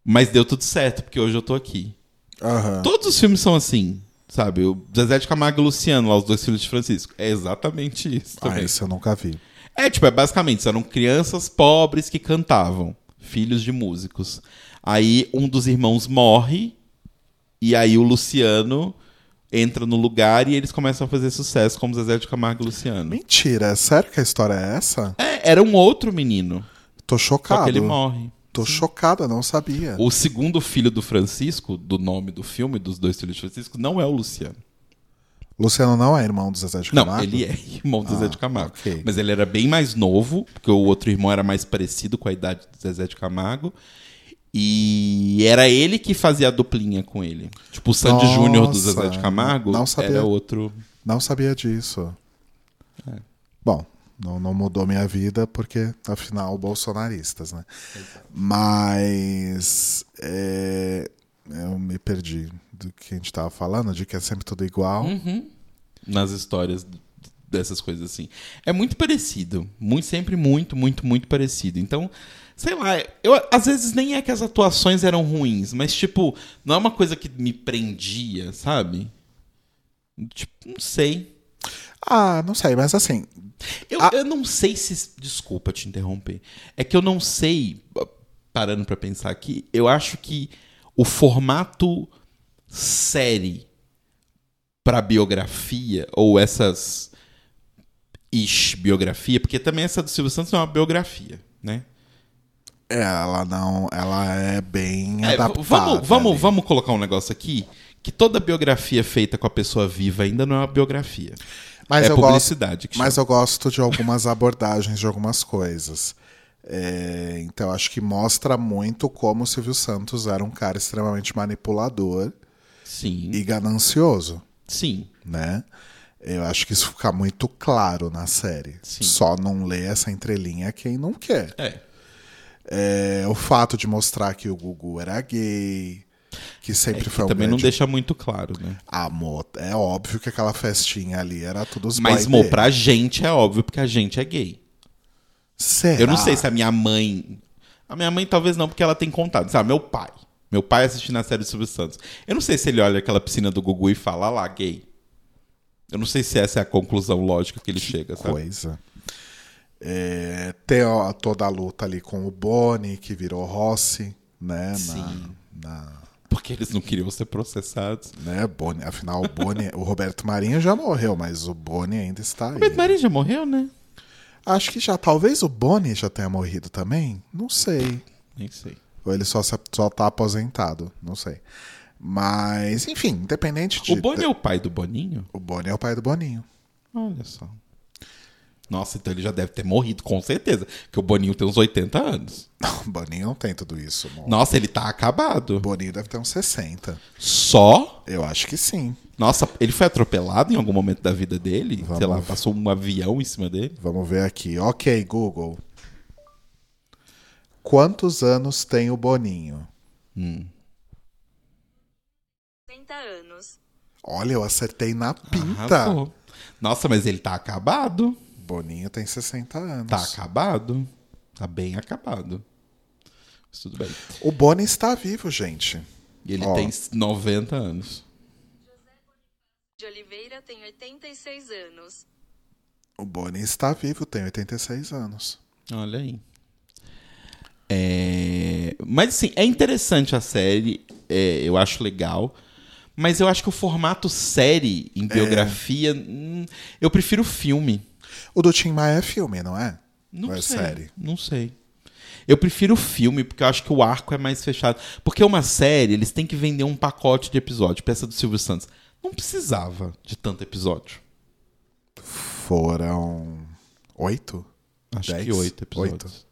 Mas deu tudo certo, porque hoje eu tô aqui. Aham. Todos os filmes são assim, sabe? O Zezé de Camargo e o Luciano, lá os dois filhos de Francisco. É exatamente isso Ah, também. esse eu nunca vi. É, tipo, é basicamente, eram crianças pobres que cantavam, filhos de músicos. Aí um dos irmãos morre, e aí o Luciano entra no lugar e eles começam a fazer sucesso, como Zezé de Camargo e Luciano. Mentira, é sério que a história é essa? É, era um outro menino, Tô só chocado. que ele morre. Tô chocada, não sabia. O segundo filho do Francisco, do nome do filme, dos dois filhos de Francisco, não é o Luciano. Luciano não é irmão do Zezé de Não, Camargo? ele é irmão do Zezé de Camargo. ok. Mas ele era bem mais novo, porque o outro irmão era mais parecido com a idade do Zezé de Camargo. E era ele que fazia a duplinha com ele. Tipo, o Sandy Júnior do Zezé de Camargo não sabia. era outro. Não sabia disso. É. Bom, não, não mudou minha vida porque, afinal, bolsonaristas, né? Mas é, eu me perdi do que a gente tava falando, de que é sempre tudo igual. Uhum. Nas histórias dessas coisas assim. É muito parecido. Muito, sempre muito, muito, muito parecido. Então, sei lá, eu, às vezes nem é que as atuações eram ruins, mas, tipo, não é uma coisa que me prendia, sabe? Tipo, não sei. Ah, não sei, mas assim, Eu, Ah. eu não sei se. Desculpa te interromper. É que eu não sei, parando pra pensar aqui, eu acho que o formato série pra biografia, ou essas. Ish, biografia, porque também essa do Silvio Santos é uma biografia, né? É, ela não. Ela é bem É, adaptada. vamos, vamos, ali. vamos colocar um negócio aqui. Que toda biografia feita com a pessoa viva ainda não é uma biografia. Mas é eu gosto, publicidade. que mas eu gosto de algumas abordagens de algumas coisas. É, então, acho que mostra muito como o Silvio Santos era um cara extremamente manipulador Sim. e ganancioso. Sim. né? Eu acho que isso fica muito claro na série. Sim. Só não lê essa entrelinha quem não quer. É. É, o fato de mostrar que o Gugu era gay, que sempre Que foi um também não deixa muito claro, né? amor. É óbvio que aquela festinha ali era tudo os Mas, mo, dele. pra gente é óbvio, porque a gente é gay. Será? Eu não sei se a minha mãe. A minha mãe talvez não, porque ela tem contato. Sabe, meu pai. Meu pai assistindo a série do Silvio Santos. Eu não sei se ele olha aquela piscina do Gugu e fala, "Ah lá, gay. Eu não sei se essa é a conclusão lógica que ele chega, sabe? coisa. É, tem ó, toda a luta ali com o Boni, que virou Rossi, né? Na, Sim. na, Porque eles não queriam ser processados. né? Boni, afinal, o Boni, o Roberto Marinho já morreu, mas o Boni ainda está aí. Roberto Marinho já morreu, né? Acho que já, talvez o Boni já tenha morrido também. Não sei. Nem sei. Ou ele só, só tá aposentado. Não sei. Mas, enfim, independente de. O Boni é o pai do Boninho? o Boni é o pai do Boninho. Olha só. Nossa, então ele já deve ter morrido, com certeza. Porque o Boninho tem uns 80 anos. Não, o Boninho não tem tudo isso. amor. Nossa, ele tá acabado. O Boninho deve ter uns 60. Só? Eu acho que sim. Nossa, ele foi atropelado em algum momento da vida dele? Vamos Sei lá, ver. passou um avião em cima dele? Vamos ver aqui. Ok, Google. Quantos anos tem o Boninho? 60 anos. Olha, eu acertei na pinta. Arrasou. Nossa, mas ele tá acabado. Boninho tem 60 anos. Tá acabado. Tá bem acabado. Mas tudo bem. O Boni está vivo, gente. E ele Ó. tem 90 anos. De Oliveira tem 86 anos. O Boni está vivo, tem 86 anos. Olha aí. É, Mas assim, é interessante a série. é, eu acho legal. Mas eu acho que o formato série em biografia. hum, eu prefiro filme. O do Tim Maia é filme, não é? Não Ou é sei. série? Não sei. Eu prefiro filme, porque eu acho que o arco é mais fechado. Porque uma série, eles têm que vender um pacote de episódio. Peça do Silvio Santos. Não precisava de tanto episódio. Foram oito? Acho Dez? que oito episódios.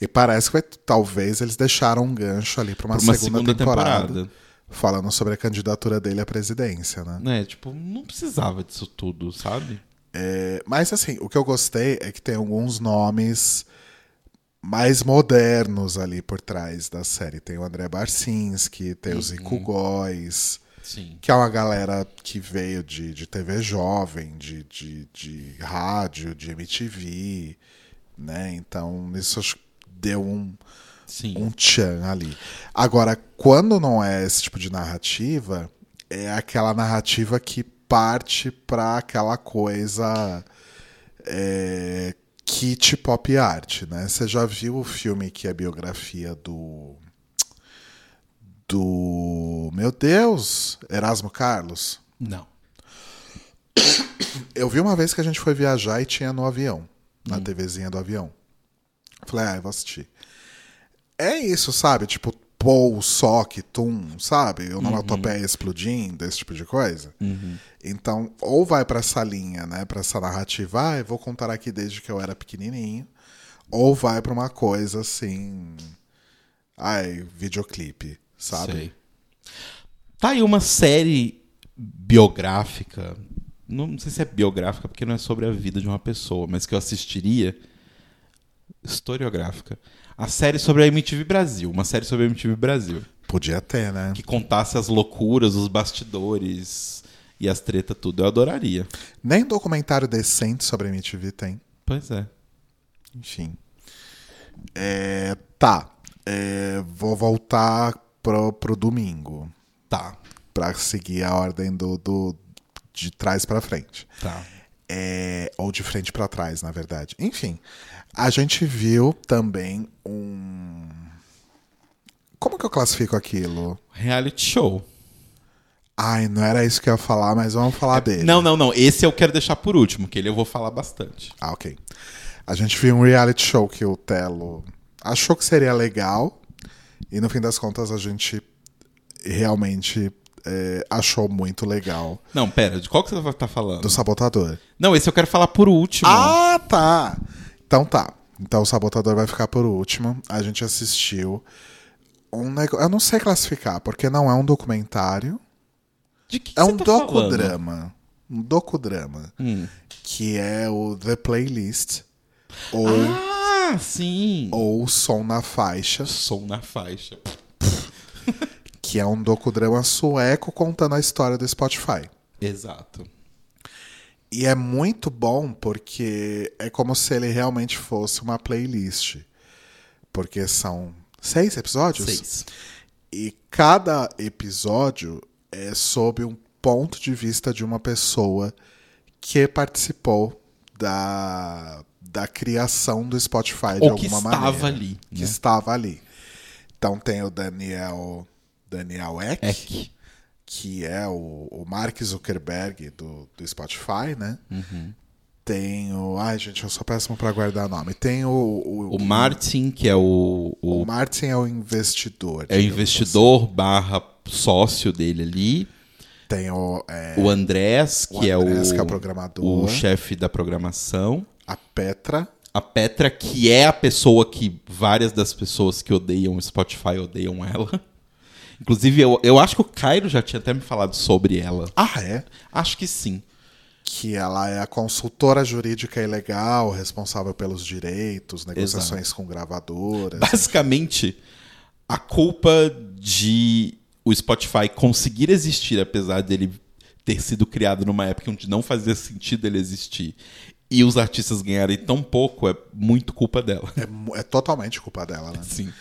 E parece que vai- talvez eles deixaram um gancho ali para uma, Pra uma segunda, segunda temporada, temporada. Falando sobre a candidatura dele à presidência, né? É, tipo, não precisava disso tudo, sabe? É, mas assim, o que eu gostei é que tem alguns nomes mais modernos ali por trás da série. Tem o André Barcinski, tem o Zico Góes, Sim. que é uma galera que veio de, de TV jovem, de, de, de rádio, de MTV, né? Então, isso acho que deu um, Sim. um tchan ali. Agora, quando não é esse tipo de narrativa, é aquela narrativa que parte pra aquela coisa é, kit pop art, né? Você já viu o filme que é biografia do do meu Deus, Erasmo Carlos? Não. Eu vi uma vez que a gente foi viajar e tinha no avião, na TVzinha do avião. Falei, ah, eu vou assistir. É isso, sabe? Tipo, Paul, Sock, Tum, sabe? Onomatopeia explodindo, esse tipo de coisa. Então, ou vai pra essa linha, né? Pra essa narrativa, ah, eu vou contar aqui desde que eu era pequenininho. Ou vai pra uma coisa assim... Ai, videoclipe, sabe? Sei. Tá aí uma série biográfica. Não sei se é biográfica, porque não é sobre a vida de uma pessoa, mas que eu assistiria. Historiográfica. A série sobre a MTV Brasil. Uma série sobre a MTV Brasil. Podia ter, né? Que contasse as loucuras, os bastidores e as tretas, tudo. Eu adoraria. Nem documentário decente sobre a MTV tem. Pois é. Enfim. É, tá. É, vou voltar pro, pro domingo. Tá. Pra seguir a ordem do, do de trás pra frente. Tá. É, ou de frente pra trás, na verdade. Enfim, a gente viu também um. Como que eu classifico aquilo? Reality show. Ai, não era isso que eu ia falar, mas vamos falar dele. Não, não, não. Esse eu quero deixar por último, que ele eu vou falar bastante. Ah, ok. A gente viu um reality show que o Telo achou que seria legal. E no fim das contas a gente realmente é, achou muito legal. Não, pera, de qual que você vai estar falando? Do Sabotador. Não, esse eu quero falar por último. Ah, tá! Então tá. Então o Sabotador vai ficar por último. A gente assistiu um negócio. Eu não sei classificar, porque não é um documentário. De que, É um tá falando? docudrama. Um docudrama. Hum. Que é o The Playlist. Ou, Ah, sim. ou Som na Faixa. Som na faixa. Que é um docudrama sueco contando a história do Spotify. Exato. E é muito bom porque é como se ele realmente fosse uma playlist. Porque são seis episódios? Seis. E cada episódio é sob um ponto de vista de uma pessoa que participou da, da criação do Spotify de Ou que alguma estava maneira. ali, Que né? estava ali. Então tem o Daniel, Daniel Eck, Eck. Que é o, o Mark Zuckerberg do, do Spotify, né? Uhum. Tem o. Ai, gente, eu sou péssimo pra guardar nome. Tem o. O, O Martin, que é o, o o, Martin é o investidor. é o investidor barra sócio dele ali. assim. Tem o. é, O Andrés, o que Andrés, é o, que é o programador. o chefe da programação. a Petra. A Petra, que é a pessoa que várias das pessoas que odeiam o Spotify odeiam ela. Inclusive, eu, eu acho que o Cairo já tinha até me falado sobre ela. Ah, é? Acho que sim. Que ela é a consultora jurídica ilegal, responsável pelos direitos, negociações com gravadoras. Basicamente, a culpa de o Spotify conseguir existir, apesar dele ter sido criado numa época onde não fazia sentido ele existir, e os artistas ganharem tão pouco, é muito culpa dela. É, é totalmente culpa dela, né? Sim.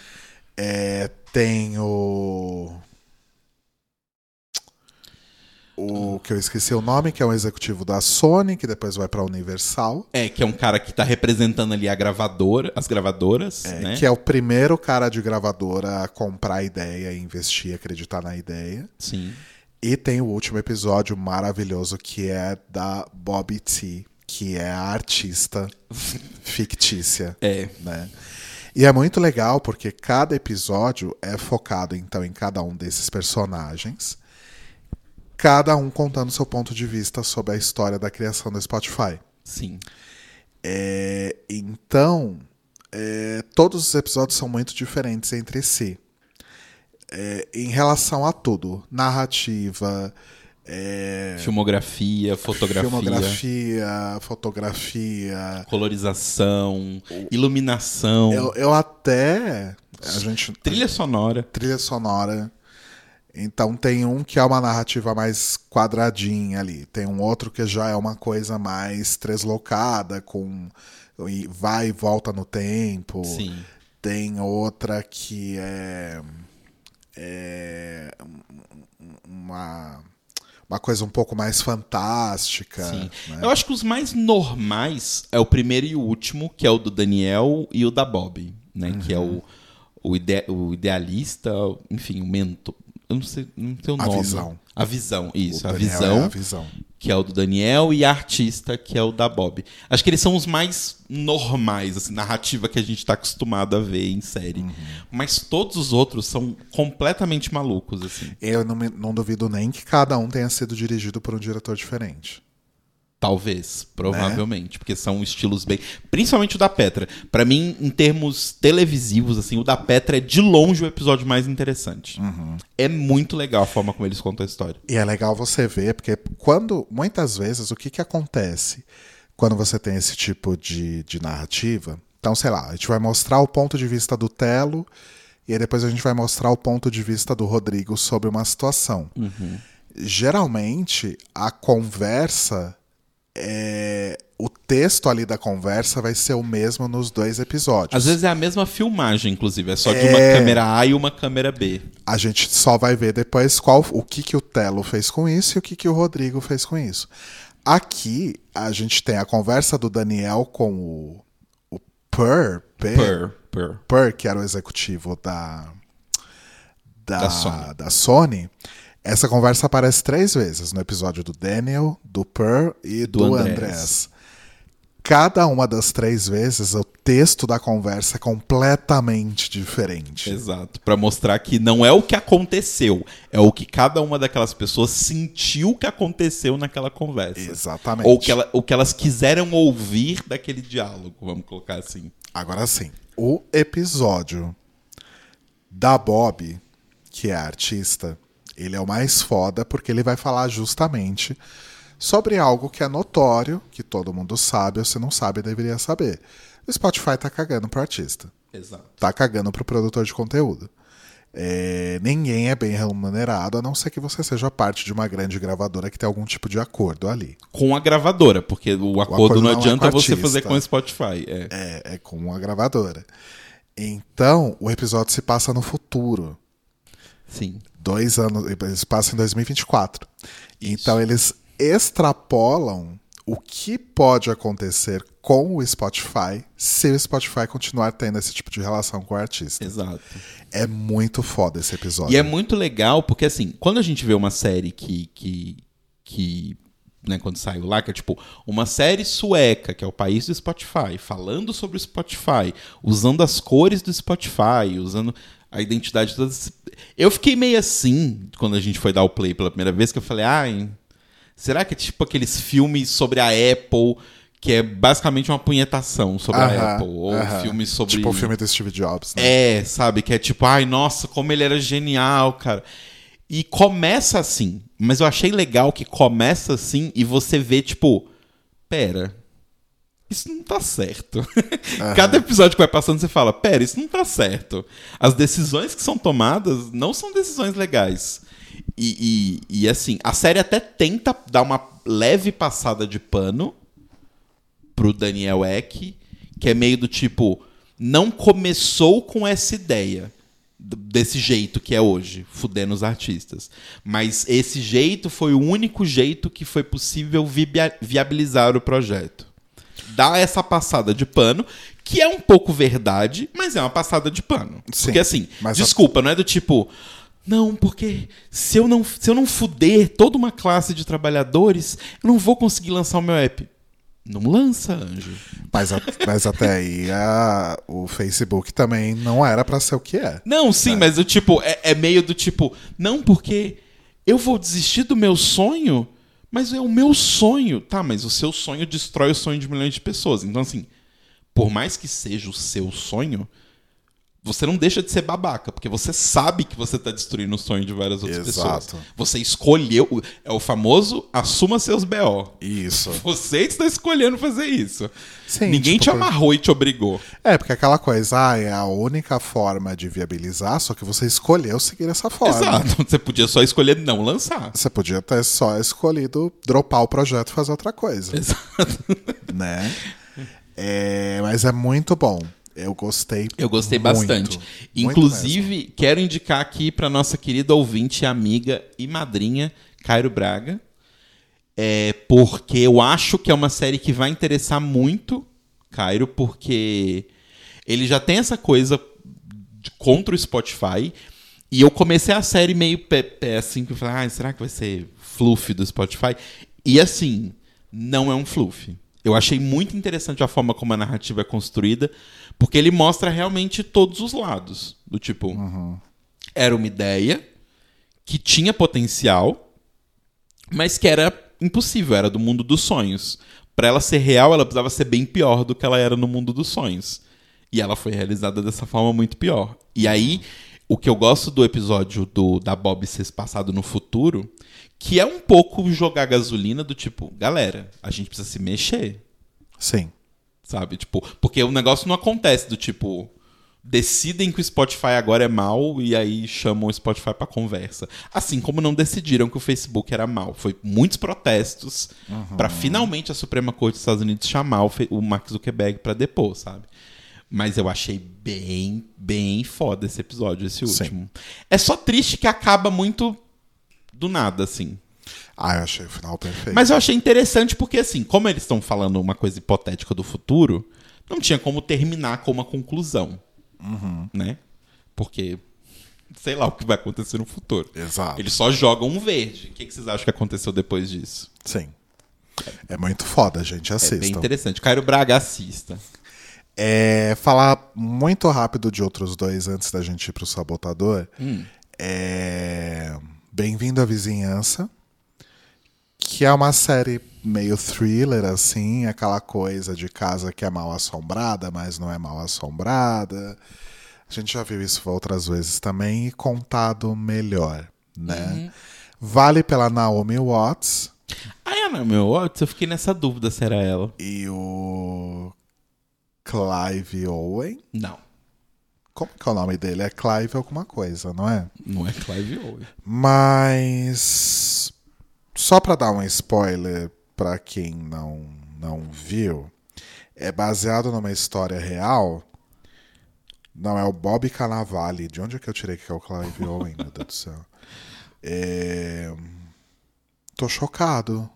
É, tem o. O que eu esqueci o nome, que é um executivo da Sony, que depois vai pra Universal. É, que é um cara que tá representando ali a gravadora, as gravadoras, É, né? Que é o primeiro cara de gravadora a comprar a ideia, investir, acreditar na ideia. Sim. E tem o último episódio maravilhoso que é da Bobby T, que é a artista fictícia. É. Né? E é muito legal porque cada episódio é focado então em cada um desses personagens, cada um contando seu ponto de vista sobre a história da criação do Spotify. Sim. É, então, é, todos os episódios são muito diferentes entre si. É, em relação a tudo: narrativa, é, Filmografia, fotografia, filmografia, fotografia. colorização, iluminação, Eu, eu até. A gente. trilha sonora. trilha sonora. Então tem um que é uma narrativa mais quadradinha ali. Tem um outro que já é uma coisa mais treslocada, com vai e volta no tempo. Sim. Tem outra que é, é uma, uma coisa um pouco mais fantástica. Sim. né? Eu acho que os mais normais é o primeiro e o último, que é o do Daniel e o da Bob, né? Que é Uhum. o, o, ide- o idealista, enfim, o mentor. Eu não sei, não tem o A nome. visão. A visão, isso, O a visão, é a visão. Que é o do Daniel, e a artista, que é o da Bob. Acho que eles são os mais normais, assim, narrativa que a gente tá acostumado a ver em série. Uhum. Mas todos os outros são completamente malucos, assim. Eu não, me- não duvido nem que cada um tenha sido dirigido por um diretor diferente. Talvez, provavelmente, porque são estilos bem. Principalmente o da Petra. Pra mim, em termos televisivos, assim, o da Petra é de longe o episódio mais interessante. É muito legal a forma como eles contam a história. E é legal você ver, porque quando, muitas vezes, o que, que acontece quando você tem esse tipo de, de narrativa? Então, sei lá, a gente vai mostrar o ponto de vista do Telo e aí depois a gente vai mostrar o ponto de vista do Rodrigo sobre uma situação. Geralmente, a conversa, é, o texto ali da conversa vai ser o mesmo nos dois episódios. Às vezes é a mesma filmagem, inclusive. É só de É. uma câmera A e uma câmera B. a gente só vai ver depois qual o que, que o Telo fez com isso e o que, que o Rodrigo fez com isso. Aqui a gente tem a conversa do Daniel com o, o Per, Per, per. Per, que era o executivo da, da, Da Sony. da Sony. Essa conversa aparece três vezes no episódio do Daniel, do Per e do, Do Andrés. Andrés. Cada uma das três vezes, o texto da conversa é completamente diferente. Exato. Pra mostrar que não é o que aconteceu, é o que cada uma daquelas pessoas sentiu que aconteceu naquela conversa. Exatamente. Ou que ela- o que elas quiseram ouvir daquele diálogo, vamos colocar assim. Agora sim, o episódio da Bob, que é a artista, ele é o mais foda porque ele vai falar justamente sobre algo que é notório, que todo mundo sabe, ou se não sabe, deveria saber. O Spotify tá cagando pro artista. Exato. Tá cagando pro produtor de conteúdo. É, ninguém é bem remunerado, a não ser que você seja parte de uma grande gravadora que tem algum tipo de acordo ali. Com a gravadora, porque o acordo, acordo não não é adianta o você artista. fazer com o Spotify. É. É, é com a gravadora. Então, o episódio se passa no futuro. Sim. Dois anos. Eles passam em 2024. Então, eles extrapolam o que pode acontecer com o Spotify se o Spotify continuar tendo esse tipo de relação com o artista. Exato. É muito foda esse episódio. E é muito legal, porque assim, quando a gente vê uma série que. que, que né, quando saiu lá, que é tipo uma série sueca, que é o país do Spotify, falando sobre o Spotify, usando as cores do Spotify, usando a identidade de todas. Eu fiquei meio assim quando a gente foi dar o play pela primeira vez, que eu falei, ai. Será que é tipo aqueles filmes sobre a Apple, que é basicamente uma punhetação sobre a Apple? Ou aham. filmes sobre. Tipo o filme do Steve Jobs, né? É, sabe? Que é tipo, ai, nossa, como ele era genial, cara. E começa assim. Mas eu achei legal que começa assim e você vê, tipo, pera. Isso não tá certo. Cada episódio que vai passando, você fala: pera, isso não tá certo. As decisões que são tomadas não são decisões legais. E, e, e, assim, a série até tenta dar uma leve passada de pano pro Daniel Eck, que é meio do tipo, não começou com essa ideia desse jeito que é hoje, fudendo os artistas. Mas esse jeito foi o único jeito que foi possível viabilizar o projeto. Dá essa passada de pano, que é um pouco verdade, mas é uma passada de pano. Sim, Porque assim, mas a- desculpa, não é do tipo, não, porque se eu não, se eu não fuder toda uma classe de trabalhadores, eu não vou conseguir lançar o meu app. Não lança, anjo. Mas, a- mas até aí a- o Facebook também não era pra ser o que é. Não, sim, mas o tipo, é, é meio do tipo, não, porque eu vou desistir do meu sonho, mas é o meu sonho. Tá, mas o seu sonho destrói o sonho de milhões de pessoas. Então, assim, por mais que seja o seu sonho, você não deixa de ser babaca, porque você sabe que você tá destruindo o sonho de várias outras Exato. pessoas. Você escolheu. É o famoso assuma seus BO. Isso. Você está escolhendo fazer isso. Sim, Ninguém tipo, te por- amarrou e te obrigou. É, porque aquela coisa, ah, é a única forma de viabilizar, só que você escolheu seguir essa forma. Exato. Você podia só escolher não lançar. Você podia ter só escolhido dropar o projeto e fazer outra coisa, Exato. né? É, mas é muito bom. Eu gostei. Eu gostei muito, bastante. muito Inclusive, quero indicar aqui para nossa querida ouvinte, amiga e madrinha, Cairo Braga. É, porque eu acho que é uma série que vai interessar muito Cairo, porque ele já tem essa coisa de- contra o Spotify. E eu comecei a série meio pé, pé assim, que eu falei, ah, será que vai ser fluff do Spotify? E assim, não é um fluff. Eu achei muito interessante a forma como a narrativa é construída, porque ele mostra realmente todos os lados. Do tipo, era uma ideia que tinha potencial, mas que era impossível, era do mundo dos sonhos. Pra ela ser real, ela precisava ser bem pior do que ela era no mundo dos sonhos. E ela foi realizada dessa forma muito pior. E aí, o que eu gosto do episódio do da Bob ser passado no futuro, que é um pouco jogar gasolina do tipo, galera, a gente precisa se mexer, Sim. sabe? Tipo, porque o negócio não acontece do tipo, decidem que o Spotify agora é mal e aí chamam o Spotify pra conversa. Assim como não decidiram que o Facebook era mal. Foi muitos protestos pra finalmente a Suprema Corte dos Estados Unidos chamar o, Mark Zuckerberg pra depor, sabe? Mas eu achei bem, bem foda esse episódio, esse Sim. último. É só triste que acaba muito do nada, assim. Ah, eu achei o final perfeito. Mas eu achei interessante porque, assim, como eles estão falando uma coisa hipotética do futuro, não tinha como terminar com uma conclusão. Né? Porque, sei lá o que vai acontecer no futuro. Exato. Eles só jogam um verde. O que, que vocês acham que aconteceu depois disso? Sim. É muito foda, gente. É bem interessante. Cairo Braga, assista. É, falar muito rápido de outros dois antes da gente ir pro Sabotador. É, Bem-vindo à Vizinhança, que é uma série meio thriller, assim, aquela coisa de casa que é mal assombrada, mas não é mal assombrada. A gente já viu isso outras vezes também e contado melhor, né? Vale pela Naomi Watts Ah, é, não, meu Watts, eu fiquei nessa dúvida se era ela. e o Clive Owen. Não, Como que é o nome dele? É Clive alguma coisa, não é? não é Clive Owen. Mas só pra dar um spoiler pra quem não não viu, é baseado numa história real. Não é o Bob Cannavale. De onde é que eu tirei que é o Clive Owen, meu Deus do céu? É... Tô chocado.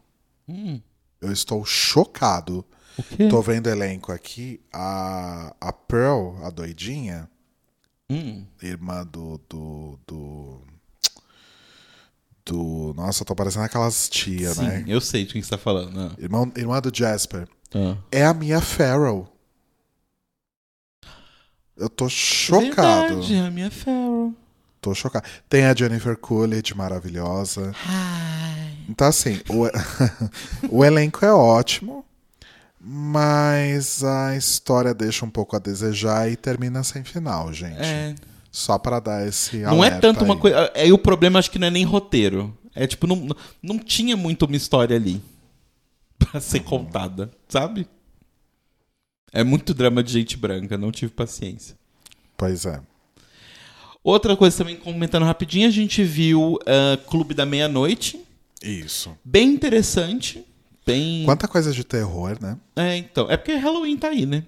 Hum, Eu estou chocado. Tô vendo elenco aqui. A, a Pearl, a doidinha, Hum, irmã do. do. do. do- nossa, tô parecendo aquelas tia, sim, né? eu sei de quem você tá falando. Ah. Irmão, irmã do Jasper. Ah. É a Mia Farrow. Eu tô chocado. Verdade, a minha Farrell. Tô chocado. Tem a Jennifer Coolidge, maravilhosa. Então, assim, o, o elenco é ótimo, mas a história deixa um pouco a desejar e termina sem final, gente. É, Só pra dar esse não é tanto uma coisa. Aí o problema acho que não é nem roteiro. É tipo, não, não tinha muito uma história ali pra ser contada, sabe? É muito drama de gente branca, não tive paciência. Pois é. Outra coisa também, comentando rapidinho, a gente viu ah, Clube da Meia-Noite. Isso. Bem interessante. Bem. Quanta coisa de terror, né? É, então. É porque Halloween tá aí, né?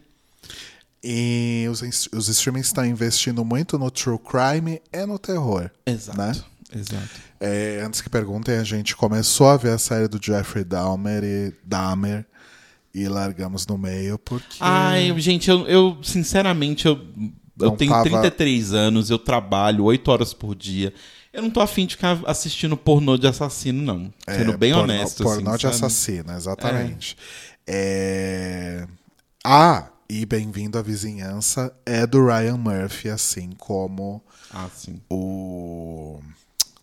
E os, os streamings estão investindo muito no true crime e no terror. Exato. Né? Exato. É, antes que perguntem, a gente começou a ver a série do Jeffrey Dahmer e, Dahmer, e largamos no meio porque... Ai, gente, eu, eu, sinceramente, eu, eu tenho tava- 33 anos, eu trabalho 8 horas por dia. Eu não tô afim de ficar assistindo pornô de assassino, não. É, Sendo bem pornô- honesto. Pornô assim, de sabe? assassino, exatamente. É... Ah, e Bem-vindo à Vizinhança é do Ryan Murphy, assim como Ah, sim. o...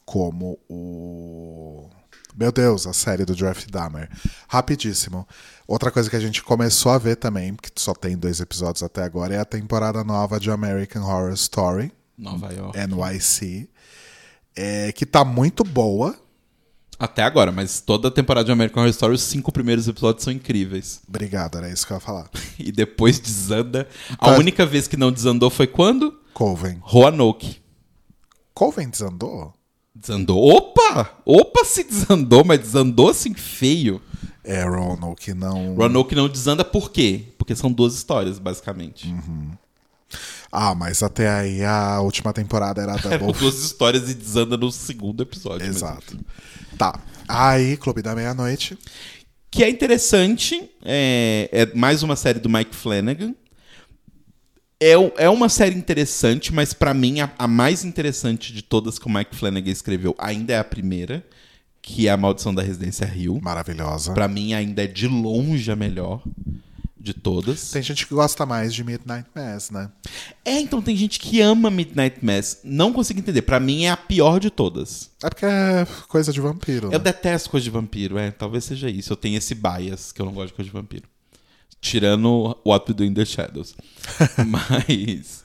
Como o... Meu Deus, a série do Jeff Dahmer. Rapidíssimo. Outra coisa que a gente começou a ver também, que só tem dois episódios até agora, é a temporada nova de American Horror Story, Nova York. NYC, é, que tá muito boa. Até agora, mas toda a temporada de American Horror Story, os cinco primeiros episódios são incríveis. Obrigado, era isso que eu ia falar. E depois desanda. A Tá. única vez que não desandou foi quando? Coven. Roanoke. Coven desandou? Desandou. Opa! Opa, se desandou, mas desandou assim feio. É, Roanoke não. Roanoke não desanda por quê? Porque são duas histórias, basicamente. Ah, mas até aí a última temporada era Eram Double duas histórias e desanda no segundo episódio. Exato. Tá. Aí, Clube da Meia-Noite. Que é interessante. É, é mais uma série do Mike Flanagan. É, é uma série interessante, mas pra mim a, a mais interessante de todas que o Mike Flanagan escreveu ainda é a primeira, que é a Maldição da Residência Rio. Maravilhosa. Pra mim ainda é de longe a melhor de todas. Tem gente que gosta mais de Midnight Mass, né? É, então tem gente que ama Midnight Mass. Não consigo entender. Pra mim é a pior de todas. É porque é coisa de vampiro. Eu né? detesto coisa de vampiro, é. Talvez seja isso. Eu tenho esse bias que eu não gosto de coisa de vampiro. Tirando What We Do in the Shadows. Mas.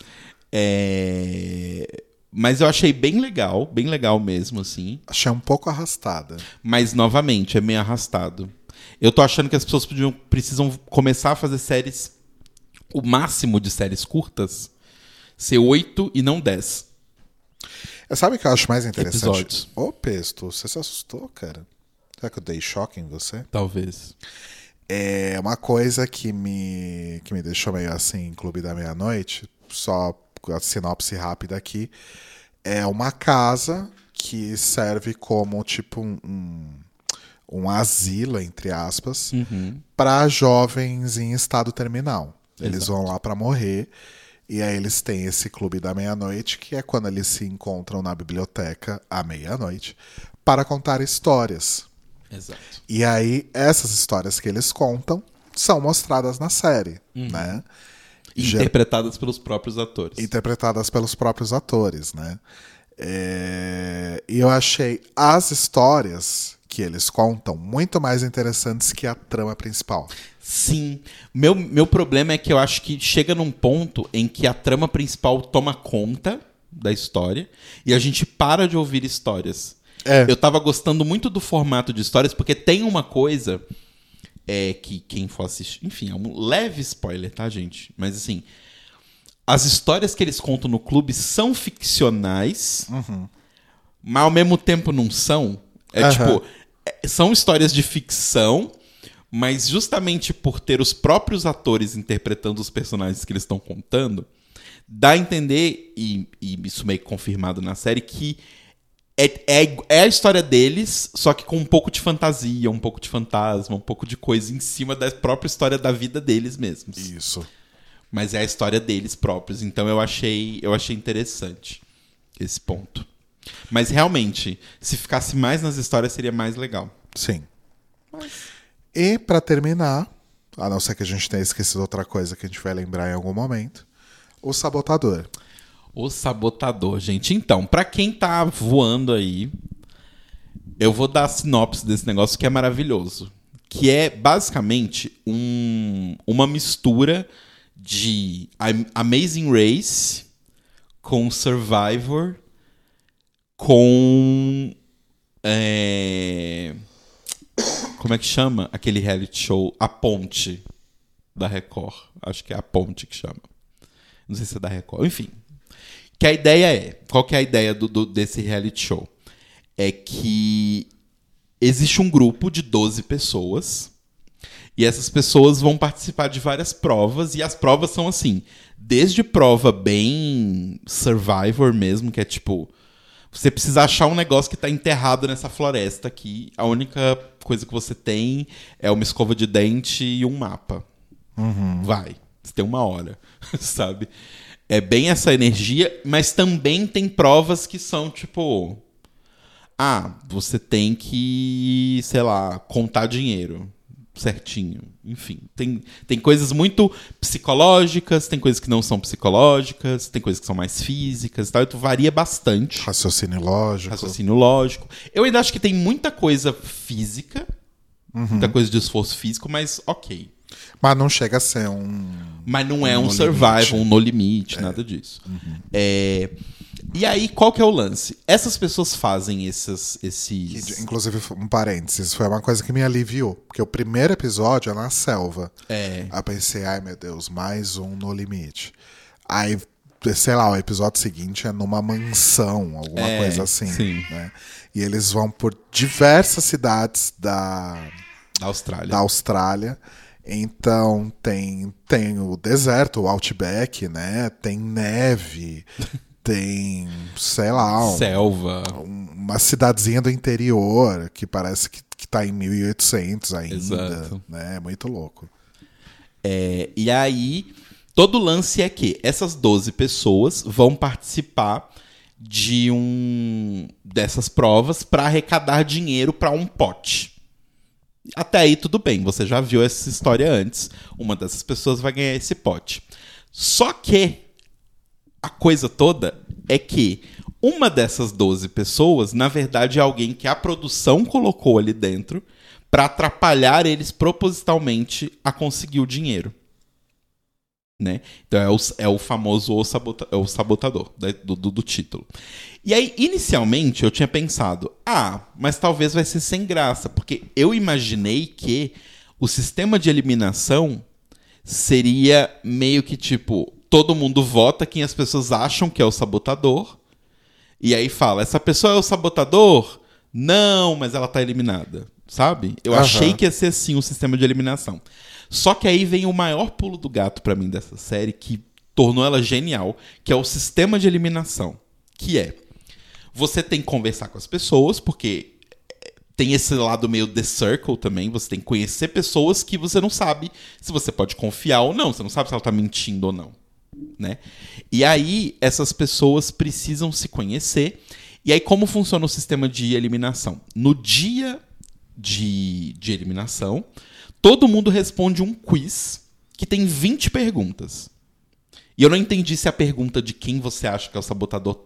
É. Mas eu achei bem legal, bem legal mesmo, assim. Achei um pouco arrastada. Mas, novamente, é meio arrastado. Eu tô achando que as pessoas podiam, precisam começar a fazer séries. O máximo de séries curtas ser 8 e não 10. É, Sabe o que eu acho mais interessante? Episódios. Ô, Pesto, você se assustou, cara? Será que eu dei choque em você? Talvez. É uma coisa que me, que me deixou meio assim, Clube da Meia-Noite, só a sinopse rápida aqui, é uma casa que serve como tipo um, um, um asilo, entre aspas, para jovens em estado terminal. Eles vão lá para morrer. E aí eles têm esse clube da meia-noite, que é quando eles se encontram na biblioteca à meia-noite para contar histórias. Exato. E aí, essas histórias que eles contam são mostradas na série, né? Ger- Interpretadas pelos próprios atores. Interpretadas pelos próprios atores, né? É, E eu achei as histórias que eles contam muito mais interessantes que a trama principal. Sim. Meu, meu problema é que eu acho que chega num ponto em que a trama principal toma conta da história e a gente para de ouvir histórias. É. Eu tava gostando muito do formato de histórias, porque tem uma coisa é, que quem for assistir. Enfim, é um leve spoiler, tá, gente? Mas assim. As histórias que eles contam no clube são ficcionais, mas ao mesmo tempo não são. É Aham. tipo. É- são histórias de ficção, mas justamente por ter os próprios atores interpretando os personagens que eles estão contando, dá a entender, e, e isso meio que confirmado na série, que é, é, é a história deles, só que com um pouco de fantasia, um pouco de fantasma, um pouco de coisa em cima da própria história da vida deles mesmos. Isso. Mas é a história deles próprios. Então eu achei, eu achei interessante esse ponto. Mas realmente, se ficasse mais nas histórias, seria mais legal. Sim. E pra terminar, a não ser que a gente tenha esquecido outra coisa que a gente vai lembrar em algum momento, o Sabotador. O Sabotador, gente. Então, pra quem tá voando aí, eu vou dar a sinopse desse negócio que é maravilhoso. Que é basicamente um, uma mistura de Am- Amazing Race com Survivor com. é, como é que chama? Aquele reality show A Ponte da Record. Acho que é A Ponte que chama. Não sei se é da Record. Enfim. Que a ideia é. Qual que é a ideia do, do- desse reality show? É que existe um grupo de 12 pessoas. E essas pessoas vão participar de várias provas. E as provas são assim: desde prova bem survivor mesmo, que é tipo. Você precisa achar um negócio que tá enterrado nessa floresta aqui. A única coisa que você tem é uma escova de dente e um mapa. Vai. Você tem uma hora, sabe? É bem essa energia, mas também tem provas que são tipo. Ah, você tem que, sei lá, contar dinheiro. Certinho. Enfim, tem, tem coisas muito psicológicas, tem coisas que não são psicológicas, tem coisas que são mais físicas e tal. Então varia bastante. Raciocínio lógico. Raciocínio lógico. Eu ainda acho que tem muita coisa física, muita coisa de esforço físico, mas ok. Mas não chega a ser um. Mas não é Um um survival, limite. um no limite, nada disso. É, e aí, qual que é o lance? Essas pessoas fazem esses. esses... inclusive, um parênteses, foi uma coisa que me aliviou. Porque o primeiro episódio é na selva. É. Aí pensei, ai meu Deus, mais um no limite. Aí, sei lá, o episódio seguinte é numa mansão, alguma É, coisa assim. sim. Né? E eles vão por diversas cidades da, Da Austrália. da Austrália. Então tem, tem o deserto, o Outback, né? Tem neve, tem, sei lá, um- Selva. um- uma cidadezinha do interior que parece que, que tá em 1800 ainda. Exato. Né? É muito louco. É, e aí, todo lance é que essas 12 pessoas vão participar de um dessas provas para arrecadar dinheiro para um pote. Até aí tudo bem, você já viu essa história antes. Uma dessas pessoas vai ganhar esse pote. Só que a coisa toda é que uma dessas 12 pessoas, na verdade, é alguém que a produção colocou ali dentro para atrapalhar eles propositalmente a conseguir o dinheiro. Né? Então é o, é o famoso o, sabota, é o sabotador né, do, do, do título. E aí, inicialmente, eu tinha pensado, ah, mas talvez vai ser sem graça, porque eu imaginei que o sistema de eliminação seria meio que tipo, todo mundo vota quem as pessoas acham que é o sabotador, e aí fala, essa pessoa é o sabotador? Não, mas ela tá eliminada, sabe? Eu Aham. achei que ia ser assim o sistema de eliminação. Só que aí vem o maior pulo do gato pra mim dessa série, que tornou ela genial, que é o sistema de eliminação. Que é, você tem que conversar com as pessoas, porque eh, tem esse lado meio The Circle também, você tem que conhecer pessoas que você não sabe se você pode confiar ou não, você não sabe se ela tá mentindo ou não, né? E aí essas pessoas precisam se conhecer. E aí como funciona o sistema de eliminação? No dia de, de eliminação, todo mundo responde um quiz que tem 20 perguntas. E eu não entendi se a pergunta de quem você acha que é o sabotador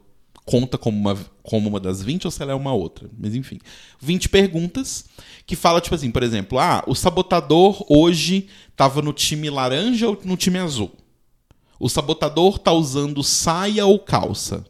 conta como uma, como uma das 20 ou se ela é uma outra. Mas enfim. 20 perguntas que fala, tipo assim, por exemplo, ah, o sabotador hoje tava no time laranja ou no time azul? O sabotador tá usando saia ou calça?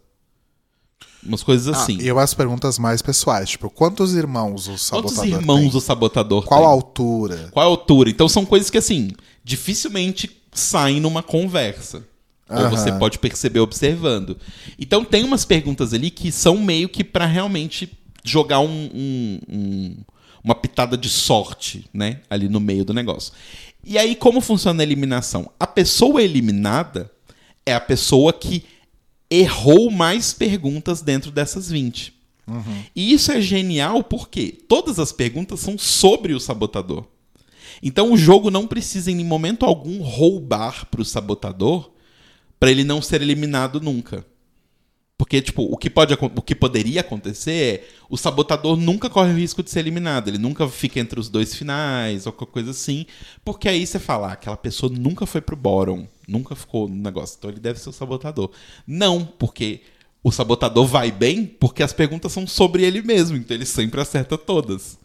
Umas coisas Ah, assim. e eu as perguntas mais pessoais, tipo, quantos irmãos o sabotador Quantos irmãos tem? o sabotador Qual tem? a altura? Qual altura? Então são coisas que, assim, dificilmente saem numa conversa. Ou Aham. você pode perceber observando. Então tem umas perguntas ali que são meio que pra realmente jogar um, um- um- uma pitada de sorte, né? Ali no meio do negócio. E aí, como funciona a eliminação? A pessoa eliminada é a pessoa que errou mais perguntas dentro dessas 20. E isso é genial porque todas as perguntas são sobre o sabotador. Então o jogo não precisa em momento algum roubar pro sabotador para ele não ser eliminado nunca. Porque, tipo, o que, pode, o que poderia acontecer é o sabotador nunca corre o risco de ser eliminado. Ele nunca fica entre os dois finais ou qualquer coisa assim. Porque aí você fala, ah, aquela pessoa nunca foi pro bottom, nunca ficou no negócio. Então ele deve ser o sabotador. Não, porque o sabotador vai bem porque as perguntas são sobre ele mesmo. Então ele sempre acerta todas.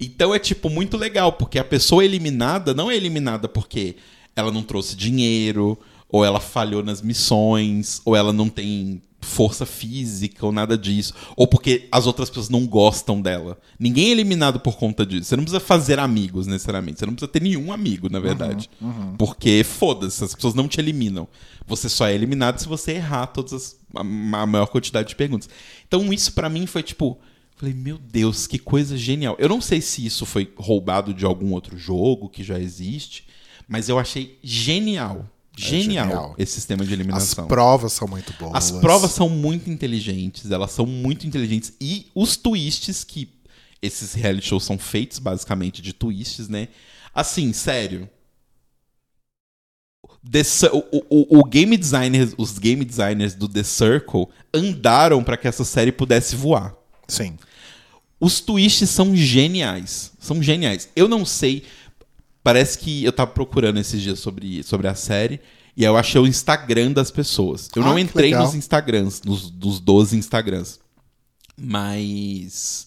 Então é, tipo, muito legal, porque a pessoa eliminada não é eliminada porque ela não trouxe dinheiro, ou ela falhou nas missões, ou ela não tem força física, ou nada disso, ou porque as outras pessoas não gostam dela. Ninguém é eliminado por conta disso. Você não precisa fazer amigos, necessariamente. Você não precisa ter nenhum amigo, na verdade. Porque, foda-se, as pessoas não te eliminam. Você só é eliminado se você errar todas as, a, a maior quantidade de perguntas. Então, isso pra mim foi tipo. Falei, meu Deus, que coisa genial. Eu não sei se isso foi roubado de algum outro jogo que já existe, mas eu achei genial. Genial, genial. esse sistema de As eliminação. provas são muito boas. As provas são muito inteligentes, elas são muito inteligentes. E os twists que esses reality shows são feitos, basicamente, de twists, né? Assim, sério. The o, o- o game designers, os game designers do The Circle andaram para que essa série pudesse voar. Sim. Os twists são geniais. São geniais. Eu não sei. Parece que eu tava procurando esses dias sobre, sobre a série. E eu achei o Instagram das pessoas. Eu Ah, não entrei nos Instagrams, nos, dos 12 Instagrams. Mas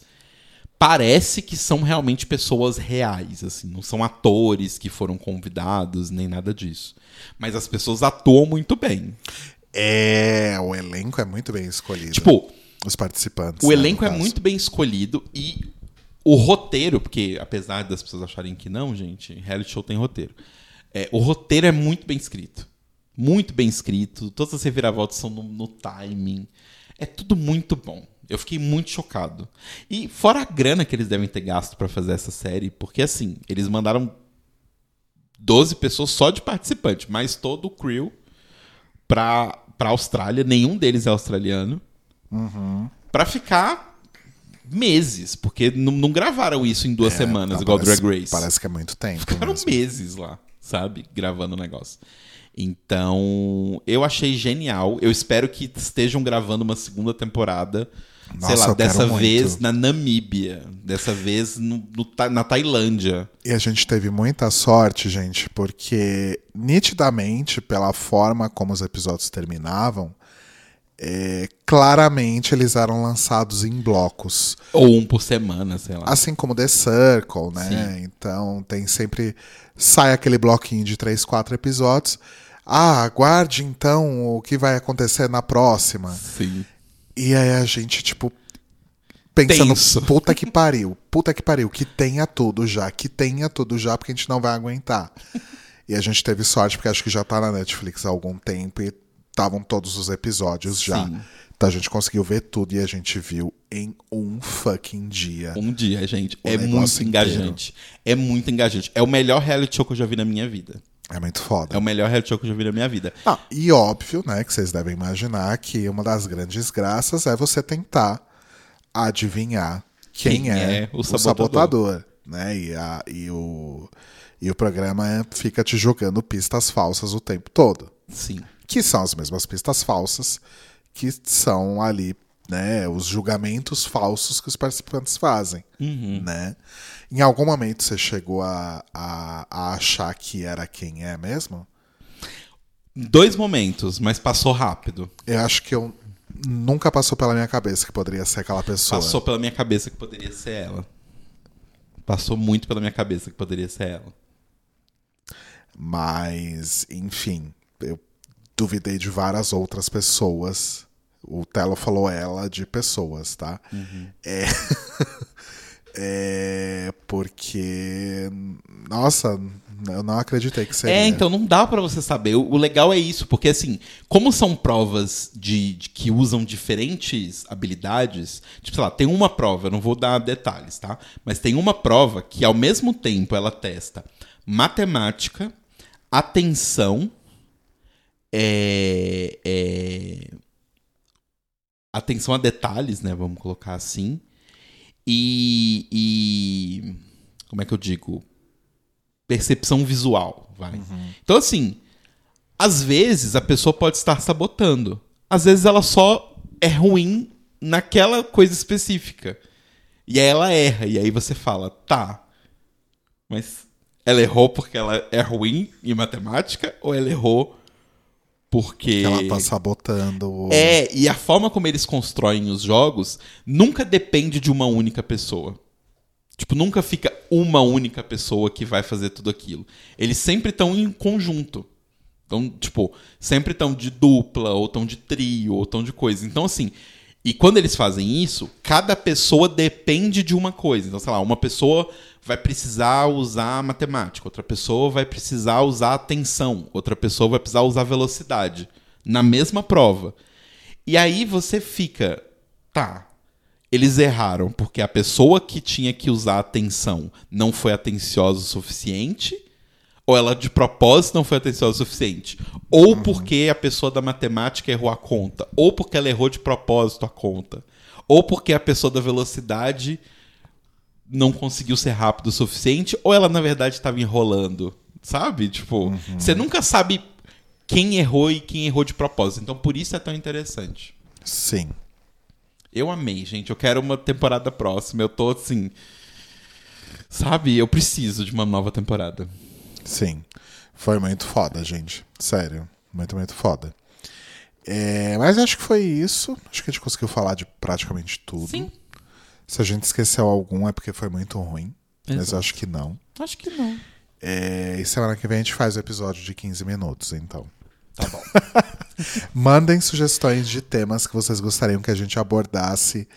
parece que são realmente pessoas reais, assim, não são atores que foram convidados nem nada disso. Mas as pessoas atuam muito bem. É, o elenco é muito bem escolhido. Tipo, os participantes. o né, elenco é muito bem escolhido e o roteiro, porque apesar das pessoas acharem que não, gente, reality show tem roteiro. É, o roteiro é muito bem escrito. Muito bem escrito. Todas as reviravoltas são no, no timing. É tudo muito bom. Eu fiquei muito chocado. E fora a grana que eles devem ter gasto pra fazer essa série, porque assim, eles mandaram 12 pessoas só de participante, mas todo o crew pra, pra Austrália, nenhum deles é australiano, pra ficar meses, porque não, não gravaram isso em duas É, semanas, não, igual parece, Drag Race. Parece que é muito tempo. Ficaram mesmo. meses lá, sabe? Gravando o negócio. Então, eu achei genial. Eu espero que estejam gravando uma segunda temporada. sei Nossa, lá, eu quero dessa muito. vez na Namíbia. Dessa vez no, no na Tailândia. E a gente teve muita sorte, gente, porque nitidamente, pela forma como os episódios terminavam, é, claramente eles eram lançados em blocos. Ou um por semana, sei lá. Assim como The Circle, né? Então tem sempre. Sai aquele bloquinho de três, quatro episódios. Ah, aguarde então o que vai acontecer na próxima. Sim. E aí a gente, tipo, pensando, Tenso. puta que pariu, puta que pariu, que tenha tudo já, que tenha tudo já, porque a gente não vai aguentar. e a gente teve sorte, porque acho que já tá na Netflix há algum tempo e estavam todos os episódios já. Sim. Então a gente conseguiu ver tudo e a gente viu em um fucking dia. Um dia, gente. É muito inteiro. engajante. É muito engajante. É o melhor reality show que eu já vi na minha vida. É muito foda. É o melhor reality show que eu já vi na minha vida. Ah, e óbvio, né, que vocês devem imaginar que uma das grandes graças é você tentar adivinhar quem, Quem é, é o o sabotador. sabotador, né? E, a, e, o, e o programa fica te jogando pistas falsas o tempo todo, Sim. Que são as mesmas pistas falsas que são ali, né, os julgamentos falsos que os participantes fazem, né? Em algum momento você chegou a, a, a achar que era quem é mesmo? Dois momentos, mas passou rápido. Eu acho que eu nunca passou pela minha cabeça que poderia ser aquela pessoa. Passou pela minha cabeça que poderia ser ela. Passou muito pela minha cabeça que poderia ser ela. Mas, enfim, eu duvidei de várias outras pessoas. O Telo falou ela de pessoas, tá? É... é porque, nossa, eu não acreditei que seria. É, então não dá pra você saber. O, o legal é isso, porque assim, como são provas de, de- que usam diferentes habilidades, tipo, sei lá, tem uma prova, eu não vou dar detalhes, tá? Mas tem uma prova que ao mesmo tempo ela testa matemática, atenção, é, é, atenção a detalhes, né? Vamos colocar assim. E, e como é que eu digo? Percepção visual, vai. Então assim, às vezes a pessoa pode estar sabotando. Às vezes ela só é ruim naquela coisa específica. E aí ela erra e aí você fala: "Tá. Mas ela errou porque ela é ruim em matemática ou ela errou porque Ela tá sabotando. é, e a forma como eles constroem os jogos nunca depende de uma única pessoa. Tipo, nunca fica uma única pessoa que vai fazer tudo aquilo. Eles sempre estão em conjunto. Então, tipo, sempre estão de dupla, ou estão de trio, ou estão de coisa. Então, assim, e quando eles fazem isso, cada pessoa depende de uma coisa. Então, sei lá, uma pessoa vai precisar usar matemática, outra pessoa vai precisar usar atenção, outra pessoa vai precisar usar velocidade na mesma prova. E aí você fica, tá, eles erraram porque a pessoa que tinha que usar atenção não foi atenciosa o suficiente, ou ela de propósito não foi atenciosa o suficiente, ou porque a pessoa da matemática errou a conta, ou porque ela errou de propósito a conta, ou porque a pessoa da velocidade não conseguiu ser rápido o suficiente, ou ela na verdade estava enrolando, sabe? Tipo, você nunca sabe quem errou e quem errou de propósito. Então por isso é tão interessante. Sim. Eu amei, gente. Eu quero uma temporada próxima. Eu tô assim. Sabe? Eu preciso de uma nova temporada. Sim. Foi muito foda, gente. Sério. Muito, muito foda. É, mas acho que foi isso. Acho que a gente conseguiu falar de praticamente tudo. Sim. Se a gente esqueceu algum é porque foi muito ruim. Mas Exato. eu acho que não. Acho que não. É, e semana que vem a gente faz o episódio de 15 minutos, então. Tá bom. Mandem sugestões de temas que vocês gostariam que a gente abordasse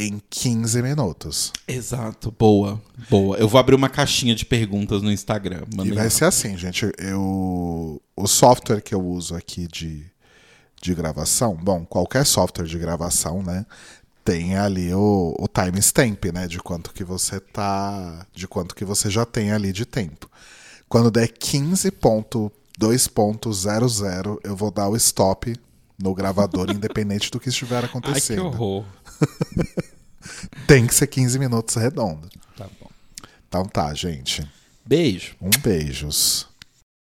em 15 minutos. Exato. Boa. Boa. Eu vou abrir uma caixinha de perguntas no Instagram. E vai lá. ser assim, gente. Eu, o software que eu uso aqui de, de gravação, bom, qualquer software de gravação, né? Tem ali o, o timestamp, né? De quanto que você tá. De quanto que você já tem ali de tempo. Quando der 15.2.00, eu vou dar o stop no gravador, independente do que estiver Ai, que acontecendo. horror. Tem que ser 15 minutos redondo. Tá bom. Então tá, gente. Beijo. Um beijos.